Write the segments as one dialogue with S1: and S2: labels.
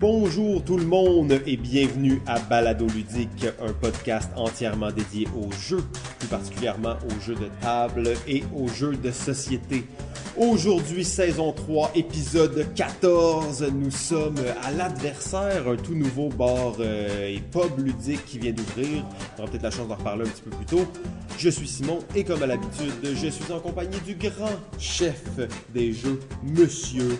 S1: Bonjour tout le monde et bienvenue à Balado Ludique, un podcast entièrement dédié aux jeux, plus particulièrement aux jeux de table et aux jeux de société. Aujourd'hui, saison 3, épisode 14, nous sommes à l'adversaire, un tout nouveau bar euh, et pub ludique qui vient d'ouvrir. On aura peut-être la chance d'en reparler un petit peu plus tôt. Je suis Simon et comme à l'habitude, je suis en compagnie du grand chef des jeux, Monsieur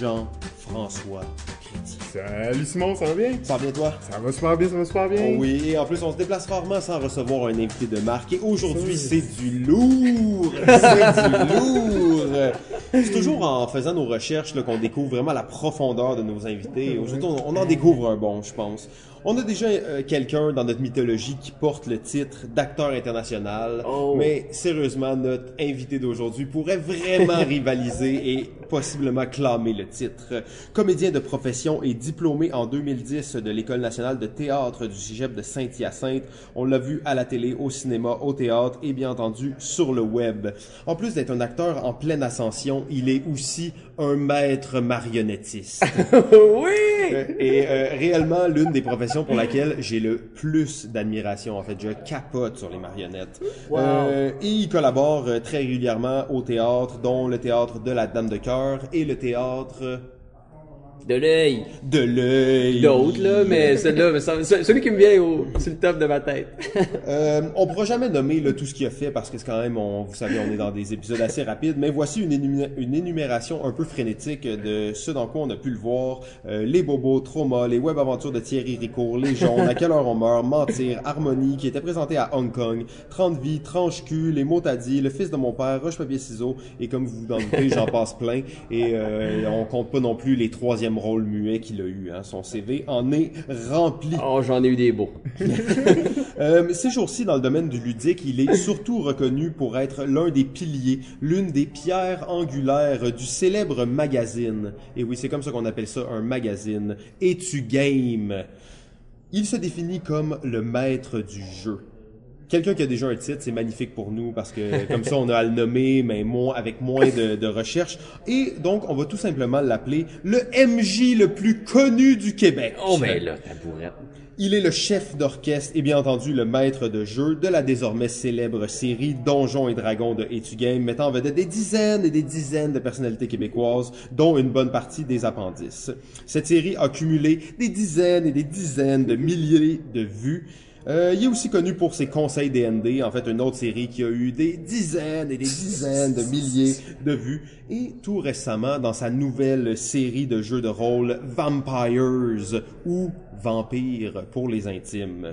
S1: Jean-François Crédit.
S2: Salut Simon, ça va bien?
S1: Ça va bien toi?
S2: Ça va super bien, ça va super bien.
S1: Oh oui, et en plus on se déplace rarement sans recevoir un invité de marque. Et aujourd'hui c'est du lourd! C'est du lourd! C'est toujours en faisant nos recherches qu'on découvre vraiment la profondeur de nos invités. Aujourd'hui on on en découvre un bon, je pense. On a déjà euh, quelqu'un dans notre mythologie qui porte le titre d'acteur international,
S3: Oh.
S1: mais sérieusement, notre invité d'aujourd'hui pourrait vraiment rivaliser et possiblement clamer le titre. Comédien de profession et diplômé en 2010 de l'École nationale de théâtre du Cégep de Saint-Hyacinthe, on l'a vu à la télé, au cinéma, au théâtre et bien entendu sur le web. En plus d'être un acteur en pleine ascension, il est aussi un maître marionnettiste.
S3: oui!
S1: Et euh, réellement, l'une des professions pour laquelle j'ai le plus d'admiration, en fait, je capote sur les marionnettes.
S3: Wow.
S1: Euh, et il collabore euh, très régulièrement au théâtre, dont le théâtre de la Dame de Cœur et le théâtre
S3: De l'œil.
S1: de l'œil.
S3: D'autres, là, mais celui-là, celui qui me vient au, sur le top de ma tête.
S1: Euh, on pourra jamais nommer là, tout ce qu'il a fait parce que c'est quand même, on, vous savez, on est dans des épisodes assez rapides, mais voici une, énumé- une énumération un peu frénétique de ce dans quoi on a pu le voir. Euh, les bobos, Trauma, les web aventures de Thierry Ricourt, Les jaunes, À quelle heure on meurt, Mentir, Harmonie, qui était présenté à Hong Kong, 30 vies, Tranche cul, Les mots t'as dit, Le fils de mon père, Roche papier ciseaux, et comme vous vous en doutez, j'en passe plein. Et euh, on compte pas non plus les troisièmes rôles muets qu'il a eu. Hein. Son CV en est rempli.
S3: Oh, j'en ai eu des beaux.
S1: Euh, ces jours-ci, dans le domaine du ludique, il est surtout reconnu pour être l'un des piliers, l'une des pierres angulaires du célèbre magazine. Et oui, c'est comme ça qu'on appelle ça, un magazine. Et-tu game? Il se définit comme le maître du jeu. Quelqu'un qui a déjà un titre, c'est magnifique pour nous parce que comme ça, on a à le nommer, mais moins, avec moins de, de recherche. Et donc, on va tout simplement l'appeler le MJ le plus connu du Québec.
S3: Oh, ben là, tabourette.
S1: Il est le chef d'orchestre et bien entendu le maître de jeu de la désormais célèbre série Donjons et Dragons de Etu Game, mettant en vedette des dizaines et des dizaines de personnalités québécoises, dont une bonne partie des appendices. Cette série a cumulé des dizaines et des dizaines de milliers de vues. Euh, il est aussi connu pour ses conseils D&D, en fait une autre série qui a eu des dizaines et des dizaines de milliers de vues. Et tout récemment, dans sa nouvelle série de jeux de rôle Vampires ou Vampires pour les intimes.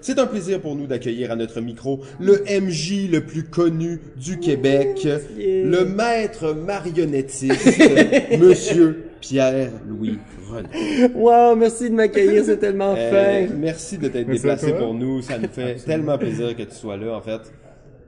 S1: C'est un plaisir pour nous d'accueillir à notre micro le MJ le plus connu du Québec, le maître marionnettiste, Monsieur Pierre-Louis René.
S3: Wow, merci de m'accueillir, c'est tellement
S1: Euh,
S3: fin.
S1: merci de t'être déplacé pour nous. Ça nous fait tellement plaisir que tu sois là, en fait.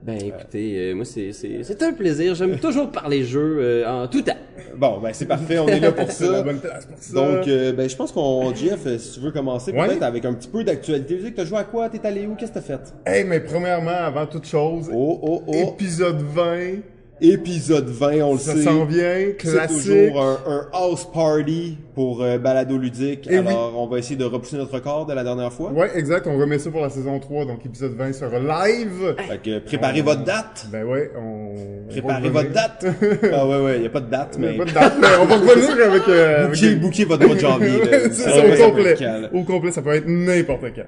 S3: Ben, écoutez, euh, moi, c'est, c'est, c'est un plaisir. J'aime toujours parler jeux euh, en tout temps.
S1: Bon, ben c'est parfait, on est là pour
S2: C'est la
S1: ça.
S2: bonne place pour ça.
S1: Donc, euh, ben, je pense qu'on, Jeff, euh, si tu veux commencer
S2: Ouais.
S1: peut-être avec un petit peu d'actualité. Tu sais que t'as joué à quoi? T'es allé où? Qu'est-ce que t'as fait?
S2: Hey, mais premièrement, avant toute chose,
S1: Oh, oh, oh.
S2: épisode 20,
S1: Épisode 20, on le
S2: ça
S1: sait.
S2: s'en vient,
S1: C'est
S2: classique.
S1: toujours un, un house party pour euh, Balado Ludique.
S2: Et oui.
S1: Alors, on va essayer de repousser notre record de la dernière fois.
S2: Ouais, exact, on remet ça pour la saison 3, donc épisode 20 sera live.
S1: Fait que préparez votre date.
S2: Ben ouais, on...
S1: Préparez
S2: on
S1: votre date. ah ouais, ouais, y a pas de date,
S2: Il y a
S1: mais...
S2: pas de date, mais on va revenir avec... Euh, avec
S1: Bouquez,
S2: des-
S1: bouquez votre mois de janvier.
S2: c'est
S1: Ça
S2: ça, au complet. Au complet, ça peut être n'importe quand.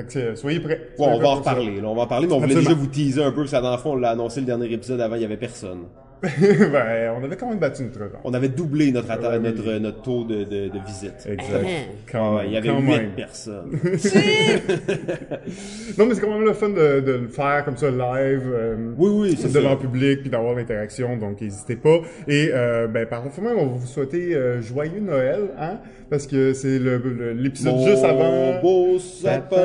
S2: Fait que euh, soyez prêts.
S1: Ouais, on
S2: prêts
S1: va en reparler. On va en parler, mais on voulait déjà vous teaser un peu, parce que la dernière fois, on l'a annoncé le dernier épisode avant, il y avait personne.
S2: ben, on avait quand même battu notre record.
S1: On avait doublé notre, atta-
S2: Ouais, oui.
S1: notre, notre taux de, de, de visite.
S2: Exact.
S1: Ah
S2: Quand
S1: ouais, il y avait
S2: quand
S1: huit
S2: même.
S1: personnes.
S2: Non, mais c'est quand même le fun de, de le faire comme ça live. euh,
S1: Oui, oui, c'est
S2: devant le public puis d'avoir l'interaction donc n'hésitez pas et euh, ben par contre on va vous souhaiter euh, joyeux Noël hein parce que c'est le le- l'épisode
S1: Mon
S2: juste avant
S1: beau sapin,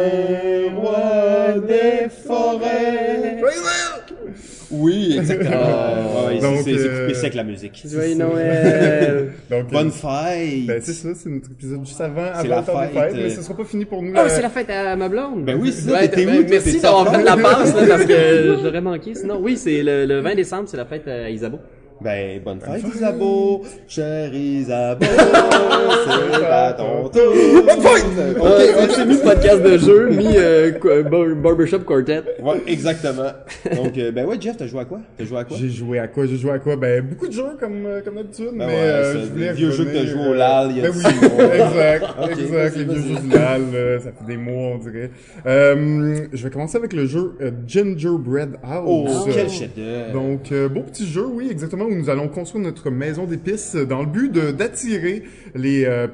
S1: roi des forêts.
S2: Joyeux Noël!
S1: Oui, exactement. Ouais,
S2: Donc,
S1: c'est
S2: euh,
S1: coupé sec la musique.
S3: Joyeux Noël!
S2: donc
S1: Bonne
S2: euh,
S1: fête.
S2: ben c'est ça c'est notre épisode juste avant
S1: C'est
S2: avant
S1: la fête,
S2: fêtes
S1: euh,
S2: mais ce sera pas fini pour nous
S3: Oh, c'est la fête à ma blonde!
S1: Ben oui, c'est ça,
S3: Ouais,
S1: t'étais
S3: ben,
S1: où?
S3: Merci d'avoir
S1: en
S3: fait de la passe, là, parce que je l'aurais manqué. Sinon, oui, c'est le, le 20 décembre, c'est la fête à Isabeau.
S1: Ben, bonne fête, Isabeau. Cher Isabeau, c'est ton tour. Bonne fête!
S3: Ok, on s'est mis podcast de jeu, mis euh, Barbershop Quartet.
S1: Ouais, exactement. Donc, euh, ben ouais, Jeff, t'as joué à quoi? T'as joué à quoi?
S2: J'ai joué à quoi? J'ai joué à quoi? Ben, beaucoup de jeux comme, euh, comme d'habitude, mais
S1: ouais,
S2: euh,
S1: c'est
S2: je voulais
S1: des vieux jeux que t'as joué au
S2: euh,
S1: LAL il y a
S2: Ben oui,
S1: mois.
S2: exact, exact, les vieux jeux du LAL, euh, ça fait des mois, on dirait. Euh, je vais commencer avec le jeu euh, Gingerbread House.
S1: Oh,
S2: Euh,
S1: quel chef-d'œuvre.
S2: Donc, euh, beau petit jeu, oui, exactement, où nous allons construire notre maison d'épices dans le but d'attirer les euh,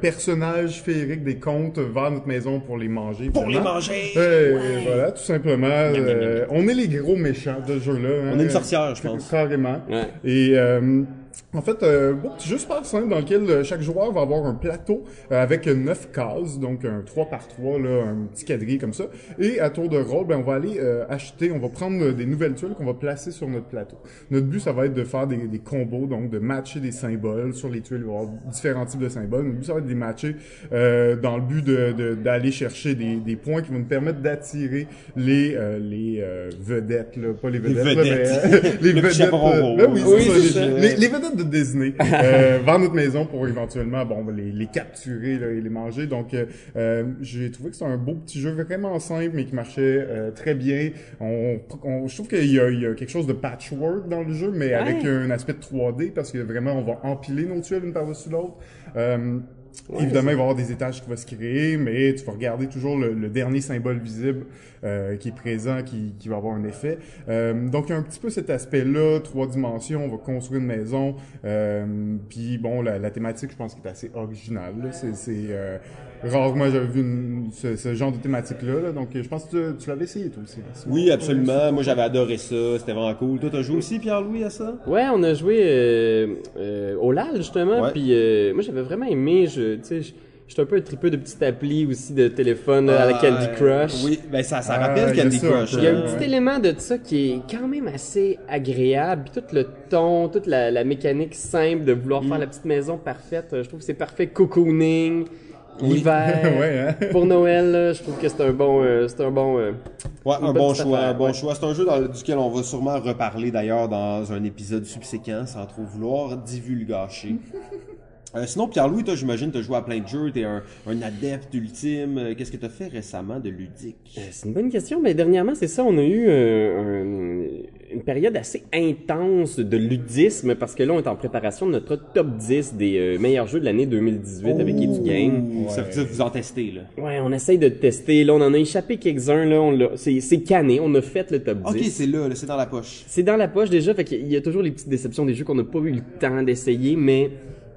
S2: personnages féeriques des contes vers notre maison pour les manger.
S1: Pour les manger!
S2: Euh,
S1: Ouais.
S2: Voilà, tout simplement. euh, on est les gros méchants de ce jeu-là. hein.
S1: On est une sorcière, je pense.
S2: Carrément.
S3: Ouais.
S2: Et euh, en fait, euh, bon, petit jeu super simple dans lequel euh, chaque joueur va avoir un plateau euh, avec neuf cases, donc un 3 par 3 là, un petit quadrille comme ça. Et à tour de rôle, ben, on va aller euh, acheter, on va prendre euh, des nouvelles tuiles qu'on va placer sur notre plateau. Notre but, ça va être de faire des, des combos, donc de matcher des symboles sur les tuiles. Il va y avoir différents types de symboles. Notre but, ça va être de les matcher euh, dans le but de- de- d'aller chercher des, des points qui vont nous permettre d'attirer les, euh, les euh, vedettes, là, pas les vedettes, là,
S1: vedettes.
S2: mais, euh, les
S1: Le
S2: vedettes. euh,
S1: rose.
S2: ben oui,
S3: Oui,
S2: ça, les, les, les de Disney euh, vers notre maison pour éventuellement bon les, les capturer là, et les manger. Donc euh, euh, j'ai trouvé que c'était un beau petit jeu vraiment simple mais qui marchait euh, très bien. On, on- je trouve qu'il y a, il y a quelque chose de patchwork dans le jeu mais avec un aspect de 3D parce que vraiment on va empiler nos tuiles une par-dessus l'autre. Euh, Évidemment, il va y avoir des étages qui vont se créer, mais tu vas regarder toujours le, le dernier symbole visible euh, qui est présent, qui, qui va avoir un effet. Euh, donc, il y a un petit peu cet aspect-là, trois dimensions, on va construire une maison. Euh, Puis, bon, la, la thématique, je pense, qui est assez originale. C'est euh, rarement j'avais vu une- ce, ce genre de thématique-là. là. Donc, je pense que tu, tu l'avais essayé, toi aussi. là.
S1: Oui, absolument. Moi, j'avais adoré ça. C'était vraiment cool. Toi, t'as joué aussi, Pierre-Louis, à ça?
S3: Ouais, on a joué euh, euh, au LAL justement,
S1: Ouais.
S3: puis euh, moi j'avais vraiment aimé, je, tu sais, je- j'étais un peu un tripeux de petites applis aussi de téléphone là, à la Candy
S1: Euh,
S3: Crush.
S1: Oui, ben ça, ça
S2: Ah,
S1: rappelle
S2: il y a
S1: Candy Crush.
S3: Il y a un petit
S2: ouais.
S3: élément de ça qui est quand même assez agréable. Puis tout le ton, toute la, la mécanique simple de vouloir
S1: Mm.
S3: faire la petite maison parfaite. euh, Je trouve que c'est parfait. Cocooning. L'hiver.
S2: ouais, hein?
S3: Pour Noël, là, je trouve que c'est un bon, euh, c'est un bon. euh,
S1: Ouais, un bon choix,
S3: affaire,
S1: un bon
S3: ouais.
S1: choix. C'est un jeu dans, duquel on va sûrement reparler d'ailleurs dans un épisode subséquent, sans trop vouloir divulgacher. Euh, sinon, Pierre-Louis, toi, j'imagine, t'as joué à plein de jeux, t'es un, un adepte ultime. Euh, Qu'est-ce que t'as fait récemment de ludique?
S3: Euh, C'est une bonne question. Mais dernièrement, c'est ça, on a eu euh, un- une période assez intense de ludisme parce que là, on est en préparation de notre top 10 des euh, meilleurs jeux de l'année 2018 avec Edu Game.
S1: Ça veut dire que vous en testez, là.
S3: Ouais, on essaye de tester. Là, on en a échappé quelques-uns. Là, on l'a- c'est c'est cané. On a fait le top 10.
S1: Ok, c'est là, là, c'est dans la poche.
S3: C'est dans la poche déjà, fait qu'il y a toujours les petites déceptions des jeux qu'on n'a pas eu le temps d'essayer, mais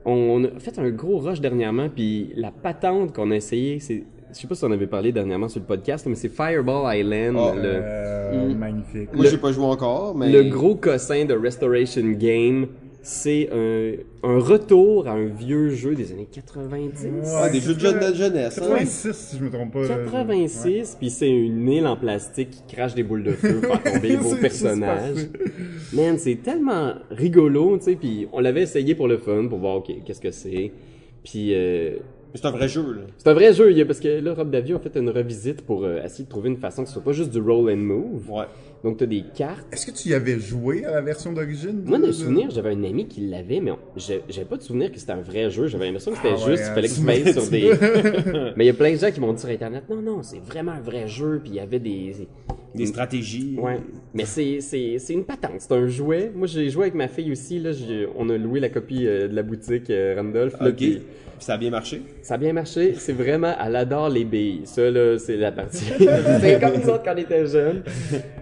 S3: on a fait un gros rush dernièrement, puis la patente qu'on a essayé, c'est, je sais pas si on avait parlé dernièrement sur le podcast, mais c'est Fireball Island,
S1: Ah,
S3: le,
S2: Euh,
S3: Mm.
S2: Magnifique.
S1: Moi, j'ai pas joué encore, mais...
S3: le gros cossin de Restoration Game. C'est un, un retour à un vieux jeu des années 90.
S1: Ah, des jeux de jeune- de jeunesse, hein?
S2: 86, si je me trompe pas. là.
S3: 86, puis c'est une île en plastique qui crache des boules de feu pour faire tomber les beaux
S2: C'est- c'est
S3: personnages. Man, c'est tellement rigolo, tu sais, puis on l'avait essayé pour le fun, pour voir, ok, qu'est-ce que c'est. Puis euh,
S1: C'est un vrai jeu, là.
S3: c'est un vrai jeu, il y a- parce que là, Rob Davio a fait une revisite pour euh, essayer de trouver une façon que ce soit pas juste du roll and move.
S1: Ouais.
S3: Donc t'as des cartes.
S2: Est-ce que tu y avais joué à la version d'origine?
S3: Moi,
S2: de-
S3: souvenir, j'avais un ami qui l'avait, mais on- j'ai- j'avais pas de souvenir que c'était un vrai jeu. J'avais l'impression que c'était
S2: Ah ouais,
S3: juste, il fallait que
S2: tu
S3: tu
S2: m'as
S3: sur des. mais il y a plein de gens qui m'ont dit sur Internet, non, non, c'est vraiment un vrai jeu, puis il y avait des.
S1: Des stratégies.
S3: Ouais, mais c'est c'est c'est une patente, c'est un jouet. Moi j'ai joué avec ma fille aussi là, j'ai- on a loué la copie euh, de la boutique euh, Randolph là,
S1: Ok.
S3: puis
S1: Puis ça a bien marché?
S3: ça a bien marché, c'est vraiment elle adore les billes. Ça là, c'est la partie. c'est comme nous autres quand on était jeunes.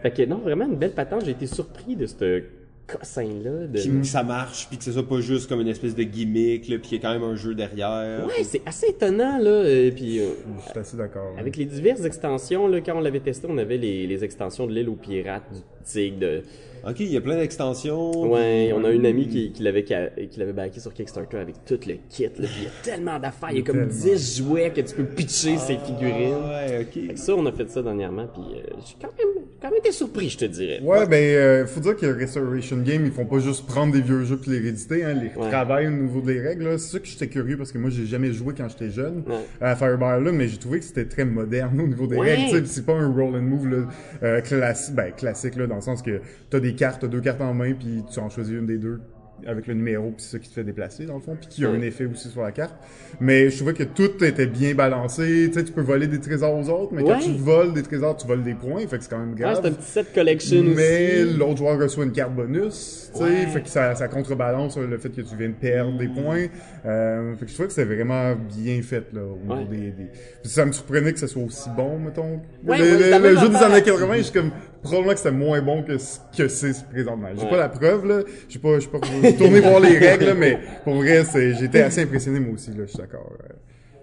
S3: Fait que non, vraiment une belle patente, j'ai été surpris de ce cossin là de
S1: Puis que ça marche, puis que ce soit pas juste comme une espèce de gimmick, là, puis qu'il y ait quand même un jeu derrière.
S3: Ouais, c'est assez étonnant là et puis euh,
S2: Je suis assez d'accord.
S3: avec les diverses extensions là quand on l'avait testé, on avait les, les extensions de l'île aux pirates, du tigre de
S1: Ok, il y a plein d'extensions.
S3: Ouais, on a une amie qui, qui l'avait qui l'avait backé sur Kickstarter avec tout le kit. Là, puis il y a tellement d'affaires, il y a comme
S2: Tellement.
S3: 10 jouets que tu peux pitcher ces figurines.
S1: Ah, ouais,
S3: Fait
S1: ok.
S3: que ça, on a fait ça dernièrement, puis euh, j'ai quand même, quand même été surpris, je te dirais.
S2: Ouais, ben, euh, faut dire que Restoration Game, ils font pas juste prendre des vieux jeux puis les rééditer, hein, ils
S3: Ouais.
S2: travaillent au niveau des règles, là. C'est ça que j'étais curieux parce que moi, j'ai jamais joué quand j'étais jeune
S3: Ouais.
S2: à Fireball, là, mais j'ai trouvé que c'était très moderne au niveau des
S3: Ouais.
S2: règles, tu sais, puis c'est pas un roll and move, là, euh, classi- ben, classique, là, dans le sens que t'as des cartes, t'as deux cartes en main puis tu en choisis une des deux. avec le numéro, puis c'est ça qui te fait déplacer, dans le fond, puis qui a un effet aussi sur la carte. Mais je trouvais que tout était bien balancé. Tu sais, tu peux voler des trésors aux autres, mais quand tu voles des trésors, tu voles des points, fait que c'est quand même
S3: Ah,
S2: grave.
S3: c'est un petit set collection
S2: mais
S3: aussi.
S2: l'autre joueur reçoit une carte bonus, tu sais,
S3: Ouais.
S2: fait que ça, ça contrebalance le fait que tu viens de perdre des points. Euh, fait que je trouvais que c'était vraiment bien fait, là, au
S3: Ouais.
S2: des, des... Puis ça me surprenait que ça soit aussi bon, mettons. Le le- le jeu des années 80, je suis comme, probablement que c'était moins bon que ce que c'est présentement. J'ai
S3: Ouais.
S2: pas la preuve, là. J'ai pas, j'ai pas retourné voir les règles, là, mais pour vrai, c'est, j'ai été assez impressionné, moi aussi, là, je suis d'accord. Euh,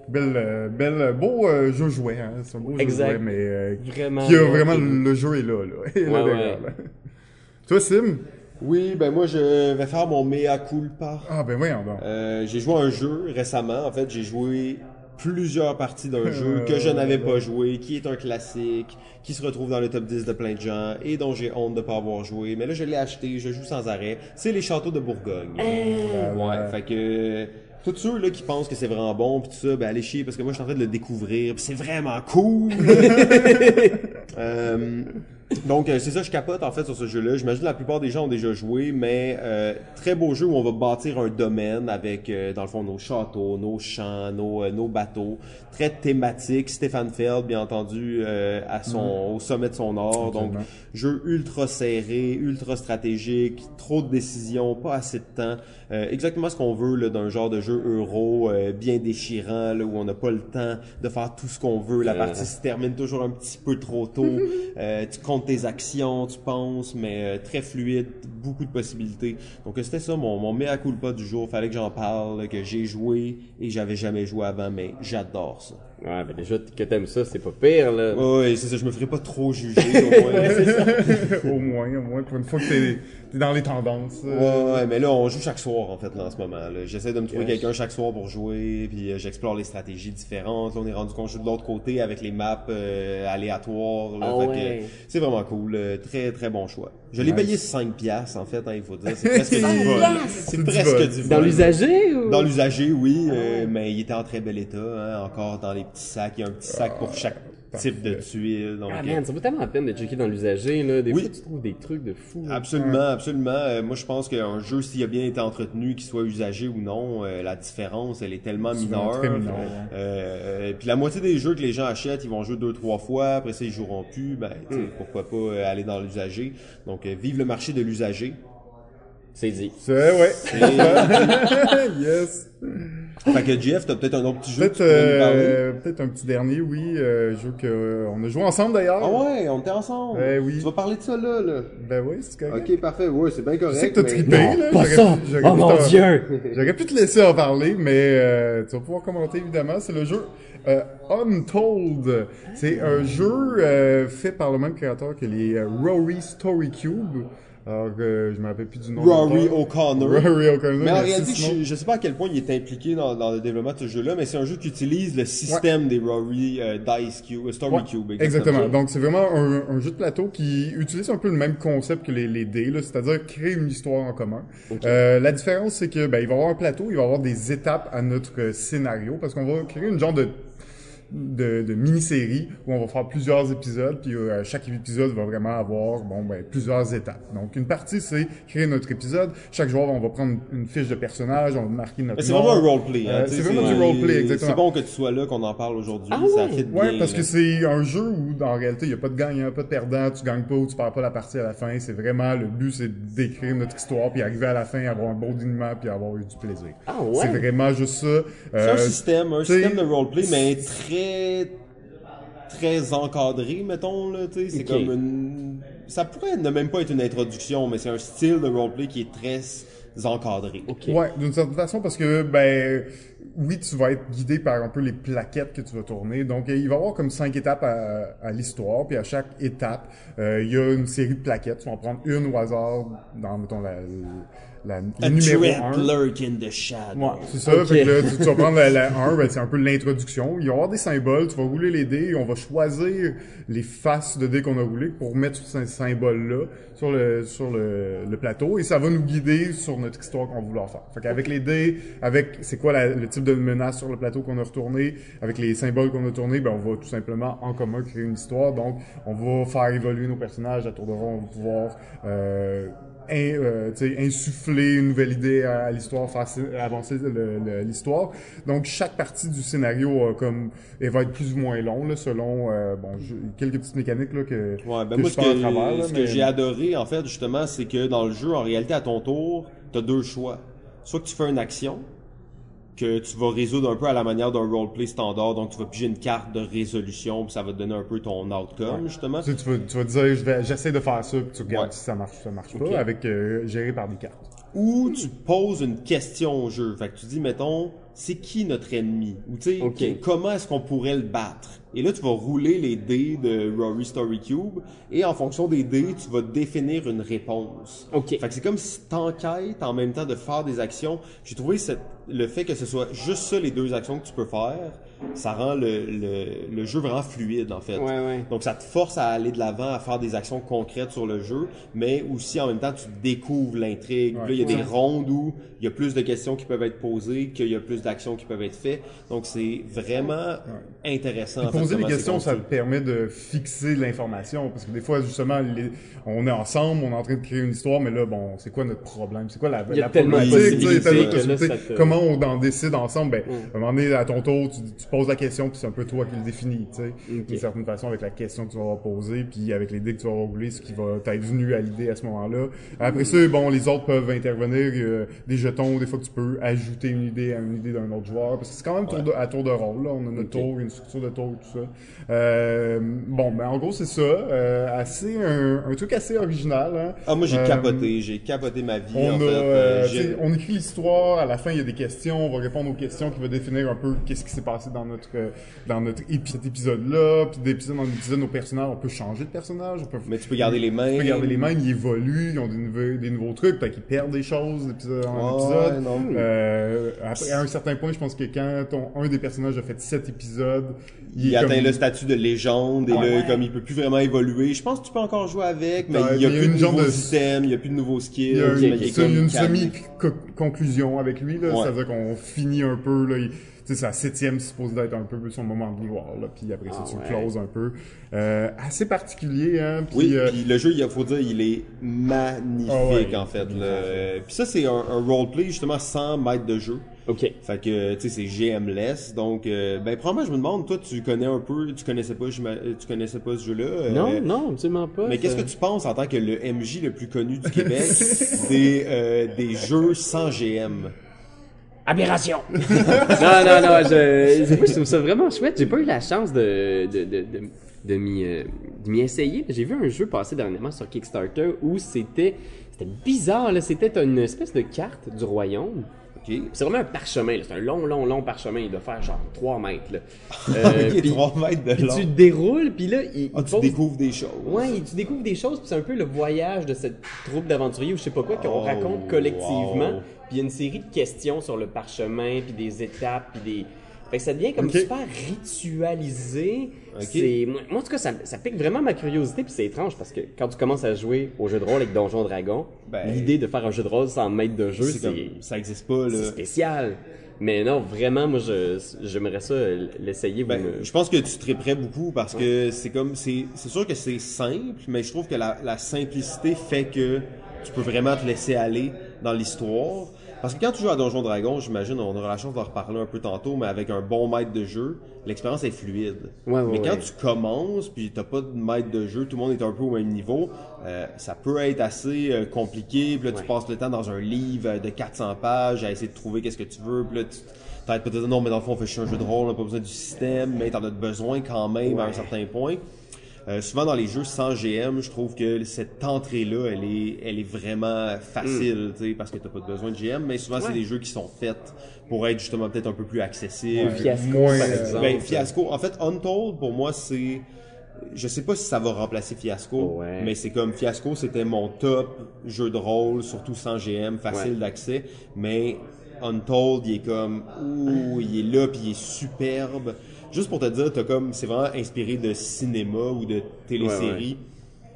S2: Belle, euh, belle, beau euh, jeu jouet, hein. C'est un beau
S3: Exact.
S2: jeu jouet, mais euh,
S3: Vraiment.
S2: qui a vraiment, le jeu est là, là. Il est là
S3: Ouais,
S2: derrière,
S3: ouais.
S2: là. Toi, Sim?
S1: Oui, ben moi je vais faire mon mea culpa.
S2: Ah, ben voyons donc.
S1: Euh, j'ai joué à un jeu récemment. En fait, j'ai joué plusieurs parties d'un jeu
S2: Euh,
S1: que je n'avais pas joué, qui est un classique, qui se retrouve dans le top 10 de plein de gens et dont j'ai honte de pas avoir joué. Mais là, je l'ai acheté, je joue sans arrêt. C'est les châteaux de Bourgogne. Ouais, fait que tous ceux là qui pensent que c'est vraiment bon pis tout ça, ben allez chier parce que moi je suis en train de le découvrir, pis c'est vraiment cool. Euh, donc euh, c'est ça, je capote en fait sur ce jeu-là. J'imagine que la plupart des gens ont déjà joué, mais euh, très beau jeu où on va bâtir un domaine avec euh, dans le fond nos châteaux, nos champs, nos, euh, nos bateaux, très thématique. Stéphane Feld, bien entendu, euh, à son au sommet de son art. Donc
S2: Absolument.
S1: jeu ultra serré, ultra stratégique, trop de décisions, pas assez de temps. Euh, exactement ce qu'on veut là, d'un genre de jeu euro euh, bien déchirant, là, où on n'a pas le temps de faire tout ce qu'on veut. La
S3: Euh.
S1: partie se termine toujours un petit peu trop tôt. Euh, tu comptes tes actions, tu penses, mais euh, très fluide, beaucoup de possibilités. Donc euh, c'était ça mon, mon mea culpa du jour. Fallait que j'en parle, que j'ai joué et j'avais jamais joué avant, mais j'adore ça.
S3: Ouais, ben déjà, que t'aimes ça, c'est pas pire, là.
S1: Ouais, ouais, c'est ça. Je me ferai pas trop juger. au moins.
S2: au moins, au moins, pour une fois que t'es, t'es dans les tendances. euh,
S1: Ouais, ouais, mais là, on joue chaque soir, en fait, là, en ce moment. là. J'essaie de me trouver
S3: Yes.
S1: quelqu'un chaque soir pour jouer, puis euh, j'explore les stratégies différentes. Là, on est rendu qu'on joue de l'autre côté avec les maps euh, aléatoires. Là,
S3: Ah
S1: fait que
S3: ouais.
S1: c'est vraiment cool. euh, Très, très bon choix. Je l'ai
S2: Nice.
S1: payé 5 piastres, en fait, hein, il faut dire. C'est presque du vol. C'est presque du vol.
S3: Dans l'usager ou?
S1: Dans l'usager, oui, euh, mais il était en très bel état, hein, encore dans les petits sacs. Il y a un petit sac pour chaque type de tuile. Donc,
S3: Ah
S1: euh,
S3: man, ça vaut tellement la peine de checker dans l'usager, là. Des
S1: Oui.
S3: fois, tu trouves des trucs de fou.
S1: Absolument, absolument. Euh, moi, je pense qu'un jeu, s'il a bien été entretenu, qu'il soit usagé ou non, euh, la différence, elle est tellement mineure.
S2: très mineure, ouais.
S1: Euh, puis la moitié des jeux que les gens achètent, ils vont jouer deux, trois fois. Après ça, ils joueront plus. Ben, sais, pourquoi pas euh, aller dans l'usager. Donc, euh, vive le marché de l'usager.
S3: C'est dit.
S2: C'est, ouais. Yes.
S1: fait que Jeff, t'as peut-être un autre petit jeu que
S2: Peut-être, euh, peut-être un petit dernier, oui. Euh, jeu que, euh, on a joué ensemble d'ailleurs.
S1: Ah ouais, on était ensemble.
S2: Eh oui.
S1: Tu vas parler de ça là, là.
S2: Ben oui, c'est correct.
S1: Ok, parfait. Ouais, c'est bien
S2: Je
S1: correct.
S2: sais que t'as
S1: mais-
S2: trippé,
S3: Non,
S2: là.
S3: pas
S2: J'aurais
S3: ça!
S2: pu- j'aurais
S3: Oh
S2: pu
S3: mon dieu!
S2: J'aurais pu te laisser en parler, mais euh, tu vas pouvoir commenter évidemment. C'est le jeu euh, Untold. C'est un jeu euh, fait par le même créateur que les euh, Rory Story Cube. Alors, euh, je me rappelle plus du nom.
S1: Rory. O'Connor.
S2: Rory O'Connor.
S1: Mais en réalité, je, je sais pas à quel point il est impliqué dans, dans le développement de ce jeu-là, mais c'est un jeu qui utilise le système des Rory euh, Dice Cube, euh, Story
S2: Ouais,
S1: Cube.
S2: Exactement. Donc, c'est vraiment un, un jeu de plateau qui utilise un peu le même concept que les, les dés, c'est-à-dire créer une histoire en commun. Euh, la différence, c'est que ben, il va y avoir un plateau, il va y avoir des étapes à notre scénario, parce qu'on va créer une genre de de, de mini-série où on va faire plusieurs épisodes, puis euh, chaque épisode va vraiment avoir bon ben plusieurs étapes. Donc une partie c'est créer notre épisode. Chaque joueur on va prendre une fiche de personnage, on va marquer notre
S1: Mais c'est vraiment un roleplay. Hein,
S2: Euh, c'est vraiment du roleplay, exactement.
S1: C'est bon que tu sois là, qu'on en parle aujourd'hui.
S3: Ah
S1: ça
S3: ouais?
S1: fit bien.
S2: Ouais, parce
S1: là.
S2: que c'est un jeu où, en réalité, il n'y a pas de gagnant, pas de perdant, tu gagnes pas ou tu perds pas la partie à la fin. C'est vraiment, le but, c'est d'écrire notre histoire, puis arriver à la fin, avoir un beau dénouement, puis avoir eu du plaisir.
S3: Ah ouais?
S2: C'est vraiment juste ça.
S1: C'est
S2: Euh,
S1: un système, un système de roleplay, mais très très encadré, mettons là. Tu sais, c'est comme une. Ça pourrait ne même pas être une introduction, mais c'est un style de roleplay qui est très encadré.
S3: Ok.
S2: Ouais, d'une certaine façon, parce que, ben, oui, tu vas être guidé par un peu les plaquettes que tu vas tourner. Donc, il va y avoir comme cinq étapes à, à l'histoire, puis à chaque étape, euh, il y a une série de plaquettes. Tu vas en prendre une au hasard dans, mettons, la, la, le numéro
S1: threat
S2: 1.
S1: lurk in the shadow.
S2: Ouais, c'est ça.
S3: Ok.
S2: Fait que là, tu, tu vas prendre la, la 1, ben, c'est un peu l'introduction. Il va y avoir des symboles, tu vas rouler les dés, et on va choisir les faces de dés qu'on a roulées pour mettre ces symboles-là sur le sur le, le plateau et ça va nous guider sur notre histoire qu'on va vouloir faire. Fait qu'avec les dés, avec c'est quoi la- le type de menace sur le plateau qu'on a retourné, avec les symboles qu'on a tournés, ben on va tout simplement en commun créer une histoire. Donc on va faire évoluer nos personnages à tour de rôle, on va pouvoir euh, in- euh, tu insuffler une nouvelle idée à, à l'histoire, faire avancer l'histoire. Donc chaque partie du scénario comme elle va être plus ou moins long là, selon euh, bon je- quelques petites mécaniques là que,
S1: Ouais, ben
S2: que
S1: moi,
S2: je
S1: ce
S2: fais
S1: que,
S2: à travers, là,
S1: ce
S2: mais-
S1: que j'ai adoré, en fait, justement, c'est que dans le jeu, en réalité, à ton tour, t'as deux choix. Soit que tu fais une action, que tu vas résoudre un peu à la manière d'un roleplay standard, donc tu vas piger une carte de résolution, puis ça va te donner un peu ton outcome, justement.
S2: Tu, vas, tu vas te dire, je j'essaie de faire ça, puis tu regardes
S1: Ouais.
S2: si ça marche ou ça marche pas, avec euh, géré par des cartes.
S1: Ou tu poses une question au jeu. Fait que tu dis, mettons, c'est qui notre ennemi? Ou tu sais, comment est-ce qu'on pourrait le battre? Et là, tu vas rouler les dés de Rory Story Cube, et en fonction des dés, tu vas définir une réponse.
S3: Ok.
S1: Fait que c'est comme si t'enquêtes en même temps de faire des actions. J'ai trouvé cette- le fait que ce soit juste ça les deux actions que tu peux faire, ça rend le, le, le jeu vraiment fluide en fait.
S3: Ouais, ouais.
S1: Donc ça te force à aller de l'avant, à faire des actions concrètes sur le jeu, mais aussi en même temps tu découvres l'intrigue.
S2: Ouais.
S1: Là, il y a des rondes où il y a plus de questions qui peuvent être posées, qu'il y a plus d'actions qui peuvent être faites. Donc c'est vraiment intéressant. en fait,
S2: Poser des questions, ça permet de fixer l'information. Parce que des fois, justement, les- on est ensemble, on est en train de créer une histoire, mais là, bon, c'est quoi notre problème? C'est quoi la,
S3: Il y a
S2: la
S3: tellement de
S2: tellement
S3: là, te-
S2: Comment on en décide ensemble? Ben,
S3: Mm.
S2: à un moment donné, à ton tour, tu, tu poses la question, puis c'est un peu toi qui le définis, tu sais. D'une certaine façon, avec la question que tu vas avoir posée, puis avec l'idée que tu vas rouler, ce qui va t'être venu à l'idée à ce moment-là. Après ça, bon, les autres peuvent intervenir, euh, des jetons, des fois que tu peux ajouter une idée à une idée d'un autre joueur, parce que c'est quand même tour de- à tour de rôle, là. On a notre tour, une structure de tour et tout ça. Euh, bon, ben, en gros, c'est ça. Euh, assez, un, un truc assez original, hein.
S1: Ah moi j'ai
S2: Euh,
S1: capoté, j'ai capoté ma vie
S2: On,
S1: en
S2: a,
S1: fait.
S2: euh,
S1: Euh,
S2: on écrit l'histoire, à la fin il y a des questions, on va répondre aux questions qui va définir un peu qu'est-ce qui s'est passé dans notre dans notre épi- cet épisode-là, puis d'épisode en épisode nos personnages, on peut changer de personnage, on peut
S1: Mais tu peux garder les mains.
S2: tu peux garder les mêmes, ils évoluent, ils ont des nouveaux, des nouveaux trucs, peut-être qu'ils perdent des choses d'épisode en
S1: Ouais,
S2: épisode.
S1: non.
S2: Euh, après, à un certain point, je pense que quand ton, un des personnages a fait sept épisodes,
S1: Il, atteint
S2: comme-
S1: le statut de légende et
S2: Ah
S1: là,
S2: ouais.
S1: comme il peut plus vraiment évoluer. Je pense que tu peux encore jouer avec, mais il y a
S2: il y a
S1: plus de nouveaux
S2: de-
S1: items, il y a plus de nouveaux skills.
S2: Il y a une,
S1: il
S2: c'est semi-conclusion avec lui, là.
S1: Ouais.
S2: C'est-à-dire qu'on finit un peu, là. il- sais, sa septième, c'est supposé d'être un peu son moment de gloire, là. Puis après ça,
S3: Ah
S2: tu
S3: ouais.
S2: closes un peu. Euh, assez particulier, hein. Puis,
S1: Oui,
S2: euh,
S1: puis le jeu, il faut dire, il est magnifique
S2: Ah ouais.
S1: en fait. Puis ça, c'est un, un roleplay justement sans maître de jeu.
S3: Ok.
S1: Fait que, tu sais, c'est GM-less. Donc, euh, ben, probablement, je me demande, toi, tu connais un peu, tu connaissais pas, tu connaissais pas ce jeu-là. euh,
S3: Non, non, absolument pas.
S1: Mais qu'est-ce que tu penses en tant que le MJ le plus connu du Québec des, euh, des jeux sans GM?
S3: Aberration! non, non, non, je, je trouve ça vraiment chouette. J'ai pas eu la chance de, de, de, de, de m'y, euh, de m'y essayer. J'ai vu un jeu passer dernièrement sur Kickstarter où c'était, c'était bizarre, là. C'était une espèce de carte du royaume. C'est vraiment un parchemin. C'est un long, long, long parchemin. Il doit faire genre 3 mètres, là. Euh,
S1: Ok,
S3: puis-
S1: 3 mètres de
S3: puis
S1: long.
S3: tu déroules, puis là, il,
S1: Ah,
S3: il
S1: tu découvres des choses.
S3: Ouais, tu découvres des choses, puis c'est un peu le voyage de cette troupe d'aventuriers ou je sais pas quoi qu'on
S1: Oh,
S3: raconte collectivement.
S1: wow.
S3: Puis il y a une série de questions sur le parchemin, puis des étapes, puis des. Fait que ça devient comme super ritualisé.
S1: Ok.
S3: C'est moi, en tout cas ça, ça pique vraiment ma curiosité puis c'est étrange parce que quand tu commences à jouer au jeu de rôle avec Donjon Dragon,
S1: Ben,
S3: l'idée de faire un jeu de rôle sans maître de jeu,
S1: C'est
S3: c'est
S1: ça existe pas,
S3: c'est
S1: là.
S3: spécial. Mais non, vraiment moi j'aimerais ça l'essayer
S1: Ben,
S3: me-
S1: je pense que tu triperais beaucoup parce que c'est comme c'est c'est sûr que c'est simple, mais je trouve que la, la simplicité fait que tu peux vraiment te laisser aller dans l'histoire. Parce que quand tu joues à Donjon Dragon, j'imagine, on aura la chance d'en reparler un peu tantôt, mais avec un bon maître de jeu, l'expérience est fluide.
S3: Ouais, ouais,
S1: mais quand
S3: ouais.
S1: tu commences, puis t'as pas de maître de jeu, tout le monde est un peu au même niveau, euh, ça peut être assez euh, compliqué. Puis là, tu
S3: passes
S1: le temps dans un livre euh, de 400 pages à essayer de trouver qu'est-ce que tu veux. Puis là, tu de dire non, mais dans le fond, on fait juste un jeu de rôle, on n'a pas besoin du système, mais t'en as besoin quand même à un certain point. Euh, souvent dans les jeux sans GM, je trouve que cette entrée-là, elle est, elle est vraiment facile, tu sais, parce que t'as pas besoin de GM, mais souvent c'est des jeux qui sont faits pour être justement peut-être un peu plus accessibles.
S3: Fiasco,
S2: moins,
S3: par exemple.
S1: Ben, Fiasco, en fait, Untold, pour moi, c'est. Je sais pas si ça va remplacer Fiasco,
S3: Ouais.
S1: mais c'est comme Fiasco, c'était mon top jeu de rôle, surtout sans GM, facile
S3: Ouais.
S1: d'accès. Mais Untold, il est comme. Ouh, il est là, puis il est superbe. Juste pour te dire, t'as comme. C'est vraiment inspiré de cinéma ou de télésérie.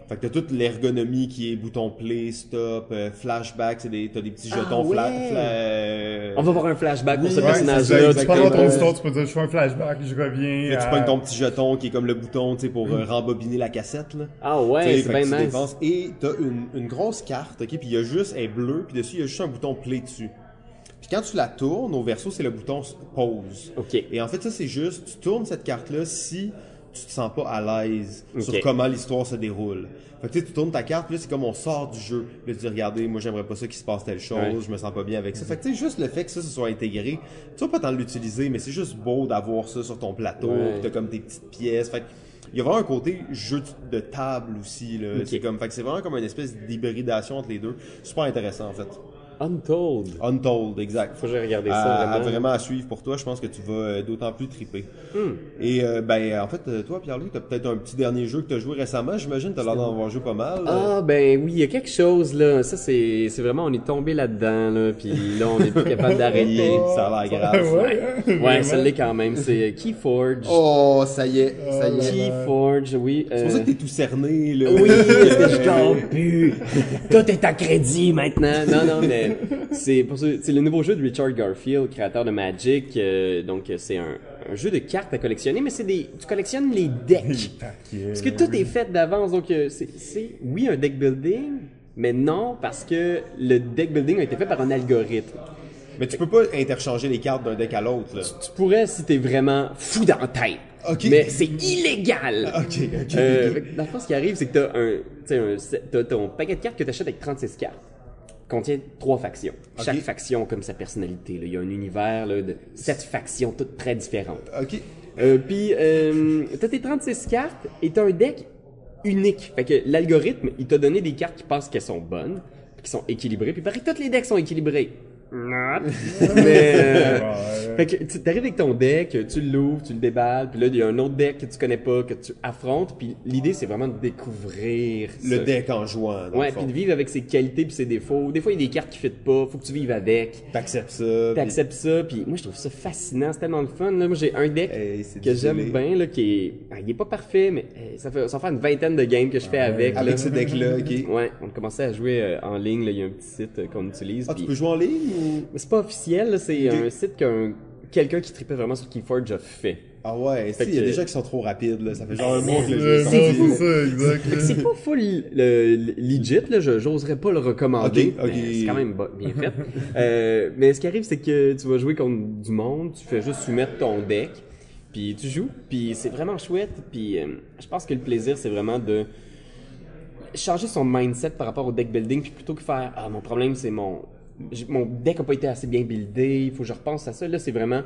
S1: Fait que t'as toute l'ergonomie qui est bouton play, stop, euh, flashback, c'est des, t'as des petits
S3: Ah
S1: jetons fla-
S3: ouais!
S1: fla- euh,
S3: On va voir un flashback pour ce
S1: Ouais,
S3: personnage-là.
S2: c'est ça,
S1: exactement.
S2: tu parles dans ton histoire, tu peux dire je fais un flashback, je reviens.
S1: Tu
S2: à-
S1: pognes ton petit jeton qui est comme le bouton, tu sais, pour euh, rembobiner la cassette, là.
S3: Ah ouais,
S1: fait
S3: c'est bien
S1: tu
S3: nice.
S1: dépenses. Et t'as une, une grosse carte, ok, puis il y a juste, elle est bleue, puis dessus, il y a juste un bouton play dessus. Puis quand tu la tournes, au verso, c'est le bouton pause.
S3: Ok.
S1: Et en fait, ça, c'est juste, tu tournes cette carte-là si tu te sens pas à l'aise sur comment l'histoire se déroule. Fait que tu sais, tu tournes ta carte, puis là, c'est comme on sort du jeu. Là, tu dis, regardez, moi, j'aimerais pas ça qu'il se passe telle chose,
S3: Ouais.
S1: je me sens pas bien avec ça. Fait que tu sais, juste le fait que ça, se soit intégré, tu vas pas tant l'utiliser, mais c'est juste beau d'avoir ça sur ton plateau,
S3: Ouais.
S1: t'as comme tes petites pièces. Fait que il y a vraiment un côté jeu de table aussi, là.
S3: Ok.
S1: C'est comme, fait que c'est vraiment comme une espèce d'hybridation entre les deux. Super intéressant, en fait.
S3: Untold.
S1: Untold, exact.
S3: Faut que j'aille regarder
S1: À,
S3: ça,
S1: à
S3: vraiment.
S1: vraiment à suivre pour toi, je pense que tu vas euh, d'autant plus triper.
S3: Hmm.
S1: Et euh, ben en fait, euh, toi Pierre-Louis, t'as peut-être un petit dernier jeu que t'as joué récemment, j'imagine, t'as l'air d'en avoir joué pas mal.
S3: Ah ben oui, il y a quelque chose là. Ça c'est c'est vraiment on est tombé là-dedans là, puis là on est plus capable d'arrêter.
S1: Ça a l'air grave.
S2: ouais,
S3: Ouais, ça l'est quand même. C'est euh, Keyforge.
S1: Oh, ça y est, ça y est.
S3: Keyforge, oui.
S1: C'est pour ça que t'es tout cerné, là.
S3: Oui, je dors plus. Tout est à crédit maintenant. Non, non, mais c'est pour ça- c'est le nouveau jeu de Richard Garfield, créateur de Magic. euh, donc c'est un, un jeu de cartes à collectionner, mais c'est des tu collectionnes les decks. Parce que tout est fait d'avance, donc euh, c'est oui un deck building, mais non parce que le deck building a été fait par un algorithme.
S1: Mais tu peux pas interchanger les cartes d'un deck à l'autre.
S3: Tu pourrais si t'es vraiment fou dans la tête. Mais c'est illégal.
S1: Ok, ok.
S3: Euh, dans le fond, ce qui arrive, c'est que un, un, t'as ton paquet de cartes que t'achètes avec 36 cartes. Contient trois factions. Chaque faction a comme sa personnalité. là. Il y a un univers là, de sept factions, toutes très différentes.
S1: Ok.
S3: Euh, Puis, euh, t'as tes 36 cartes et t'as un deck unique. Fait que l'algorithme, il t'a donné des cartes qui pensent qu'elles sont bonnes, qui sont équilibrées. Puis, pareil, tous les decks sont équilibrés. Not. Mais, euh, fait que tu t'arrives avec ton deck, tu l'ouvres, tu le déballes, puis là il y a un autre deck que tu connais pas, que tu affrontes, puis l'idée c'est vraiment de découvrir
S1: Le
S3: ce-
S1: deck en jouant, dans
S3: Ouais, puis de vivre avec ses qualités puis ses défauts. Des fois il y a des cartes qui fitent pas, faut que tu vives avec.
S1: T'acceptes ça. puis-
S3: T'acceptes ça, puis moi je trouve ça fascinant, c'est tellement le fun. Là, moi j'ai un deck
S1: Hey, c'est
S3: que
S1: du
S3: j'aime bien, là, qui est, ah, il est pas parfait, mais euh, ça fait, ça fait une vingtaine de games que je fais avec. là.
S1: Avec ce deck-là, ok.
S3: Ouais, on a commencé à jouer euh, en ligne, là, il y a un petit site euh, qu'on utilise.
S1: Ah,
S3: puis-
S1: tu peux jouer en ligne ou...
S3: c'est pas officiel, c'est un site qu'un quelqu'un qui tripait vraiment sur Keyforge a fait.
S1: Ah ouais, si, il y a
S3: que-
S1: des gens qui sont trop rapides, là. Ça fait genre un mois que le jeu
S2: c'est
S3: c'est pas full le, le- legit, là, je- j'oserais pas le recommander. C'est quand même bien fait. Euh, mais ce qui arrive, c'est que tu vas jouer contre du monde, tu fais juste soumettre ton deck, puis tu joues, puis c'est vraiment chouette, puis euh, je pense que le plaisir, c'est vraiment de changer son mindset par rapport au deck building, puis plutôt que faire « Ah, mon problème, c'est mon... Mon deck a pas été assez bien buildé, il faut que je repense à ça. » Là, c'est vraiment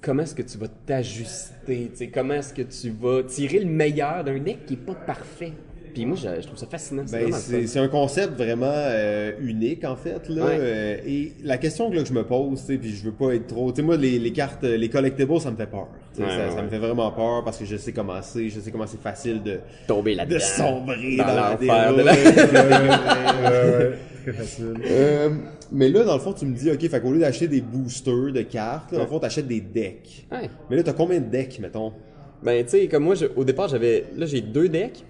S3: comment est-ce que tu vas t'ajuster, comment est-ce que tu vas tirer le meilleur d'un deck qui est pas parfait? Puis moi, je, je trouve ça fascinant. C'est
S1: Ben, c'est un concept vraiment euh, unique en fait là.
S3: Ouais.
S1: Euh, et la question que, là, que je me pose, puis je veux pas être trop, sais moi les, les cartes, euh, les collectibles, ça me fait peur.
S3: Ouais,
S1: ça,
S3: ouais,
S1: ça me fait vraiment peur parce que je sais comment c'est, je sais comment c'est facile de
S3: Tomber là-dedans.
S1: de sombrer
S3: Dans l'enfer
S2: très facile.
S1: Euh, mais là, dans le fond, tu me dis, OK, fait qu'au lieu d'acheter des boosters de cartes, là, dans le fond, t'achètes des decks.
S3: Ouais.
S1: Mais là, t'as combien de decks, mettons?
S3: Ben, tu sais, comme moi, je- au départ, j'avais. Là, j'ai deux decks.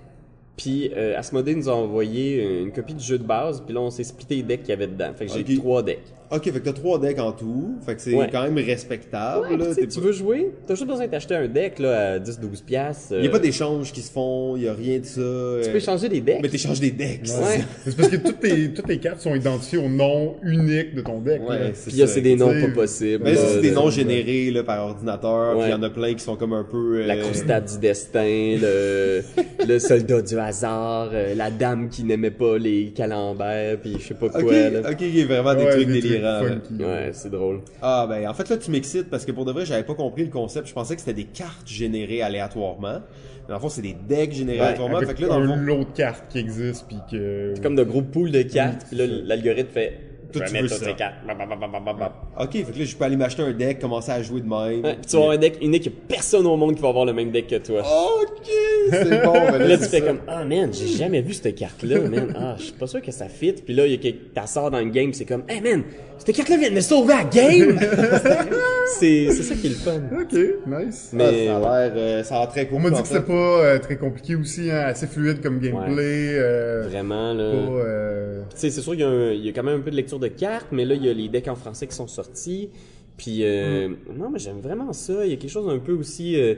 S3: Puis euh, Asmodée nous a envoyé une copie du jeu de base. Puis là, on s'est splitté les decks qu'il y avait dedans. Fait que j'ai trois decks.
S1: OK, fait que t'as trois decks en tout. Fait que c'est
S3: Ouais.
S1: quand même respectable.
S3: Ouais,
S1: là.
S3: tu sais,
S1: T'es
S3: tu
S1: pas-
S3: veux jouer, t'as juste besoin d'acheter un deck là, à 10-12$. piastres,
S1: Il y a
S3: euh,
S1: pas d'échanges qui se font, il y a rien de ça.
S3: Tu
S1: euh,
S3: peux changer des decks.
S1: Mais t'échanges des decks. c'est
S3: Ouais.
S1: ça.
S2: C'est parce que toutes tes, toutes tes cartes sont identifiées au nom unique de ton deck. là.
S1: Ouais, c'est
S3: Puis a
S1: ça.
S3: c'est des noms
S2: tu
S3: pas possibles.
S1: Mais
S3: là,
S1: c'est des
S3: de-
S1: noms générés là, par ordinateur, puis il y en a plein qui sont comme un peu... euh,
S3: La croustade du destin, le, le soldat du hasard, euh, la dame qui n'aimait pas les camemberts, puis je sais pas quoi.
S1: Ok,
S3: là.
S1: ok, il y a vraiment des
S2: Ouais,
S1: trucs
S2: des
S1: délirants.
S3: Ouais, c'est drôle.
S1: Ah ben en fait là tu m'excites parce que pour de vrai j'avais pas compris le concept. Je pensais que c'était des cartes générées aléatoirement. Mais en fond c'est des decks générés
S3: Ouais,
S1: aléatoirement.
S2: Avec
S1: Fait que là dans le
S2: un
S1: fond
S2: lot de cartes qui existent puis que...
S3: C'est comme de gros poules de cartes, puis là, l'algorithme fait. Je
S1: tu
S3: vais mettre toutes ces cartes. Bap, bap, bap, bap, bap, bap.
S1: Ok, fait que là je peux aller m'acheter un deck, commencer à jouer de même.
S3: Ouais, puis tu vas avoir un deck unique, il y a personne au monde qui va avoir le même deck que toi.
S1: Ok, c'est bon. ben
S3: Puis là, tu fais
S1: ça.
S3: comme, ah man, j'ai jamais vu cette carte-là, man. Ah, je suis pas sûr que ça fit. Puis là, il y a quelqu'un, t'as sort dans le game, c'est comme, hey man, cette carte-là vient de me sauver à la game! c'est, c'est ça qui est le fun.
S2: Ok, nice.
S1: Ah,
S3: Mais,
S1: ça a l'air euh, ça a l'air très cool.
S2: On m'a dit que c'était pas euh, très compliqué aussi, hein, assez fluide comme gameplay. euh,
S3: vraiment, là.
S2: euh,
S3: Tu sais, c'est sûr qu'il y, a un- il y a quand même un peu de lecture de cartes, mais là, il y a les decks en français qui sont sortis. Puis, euh, non, mais j'aime vraiment ça. Il y a quelque chose un peu aussi... euh,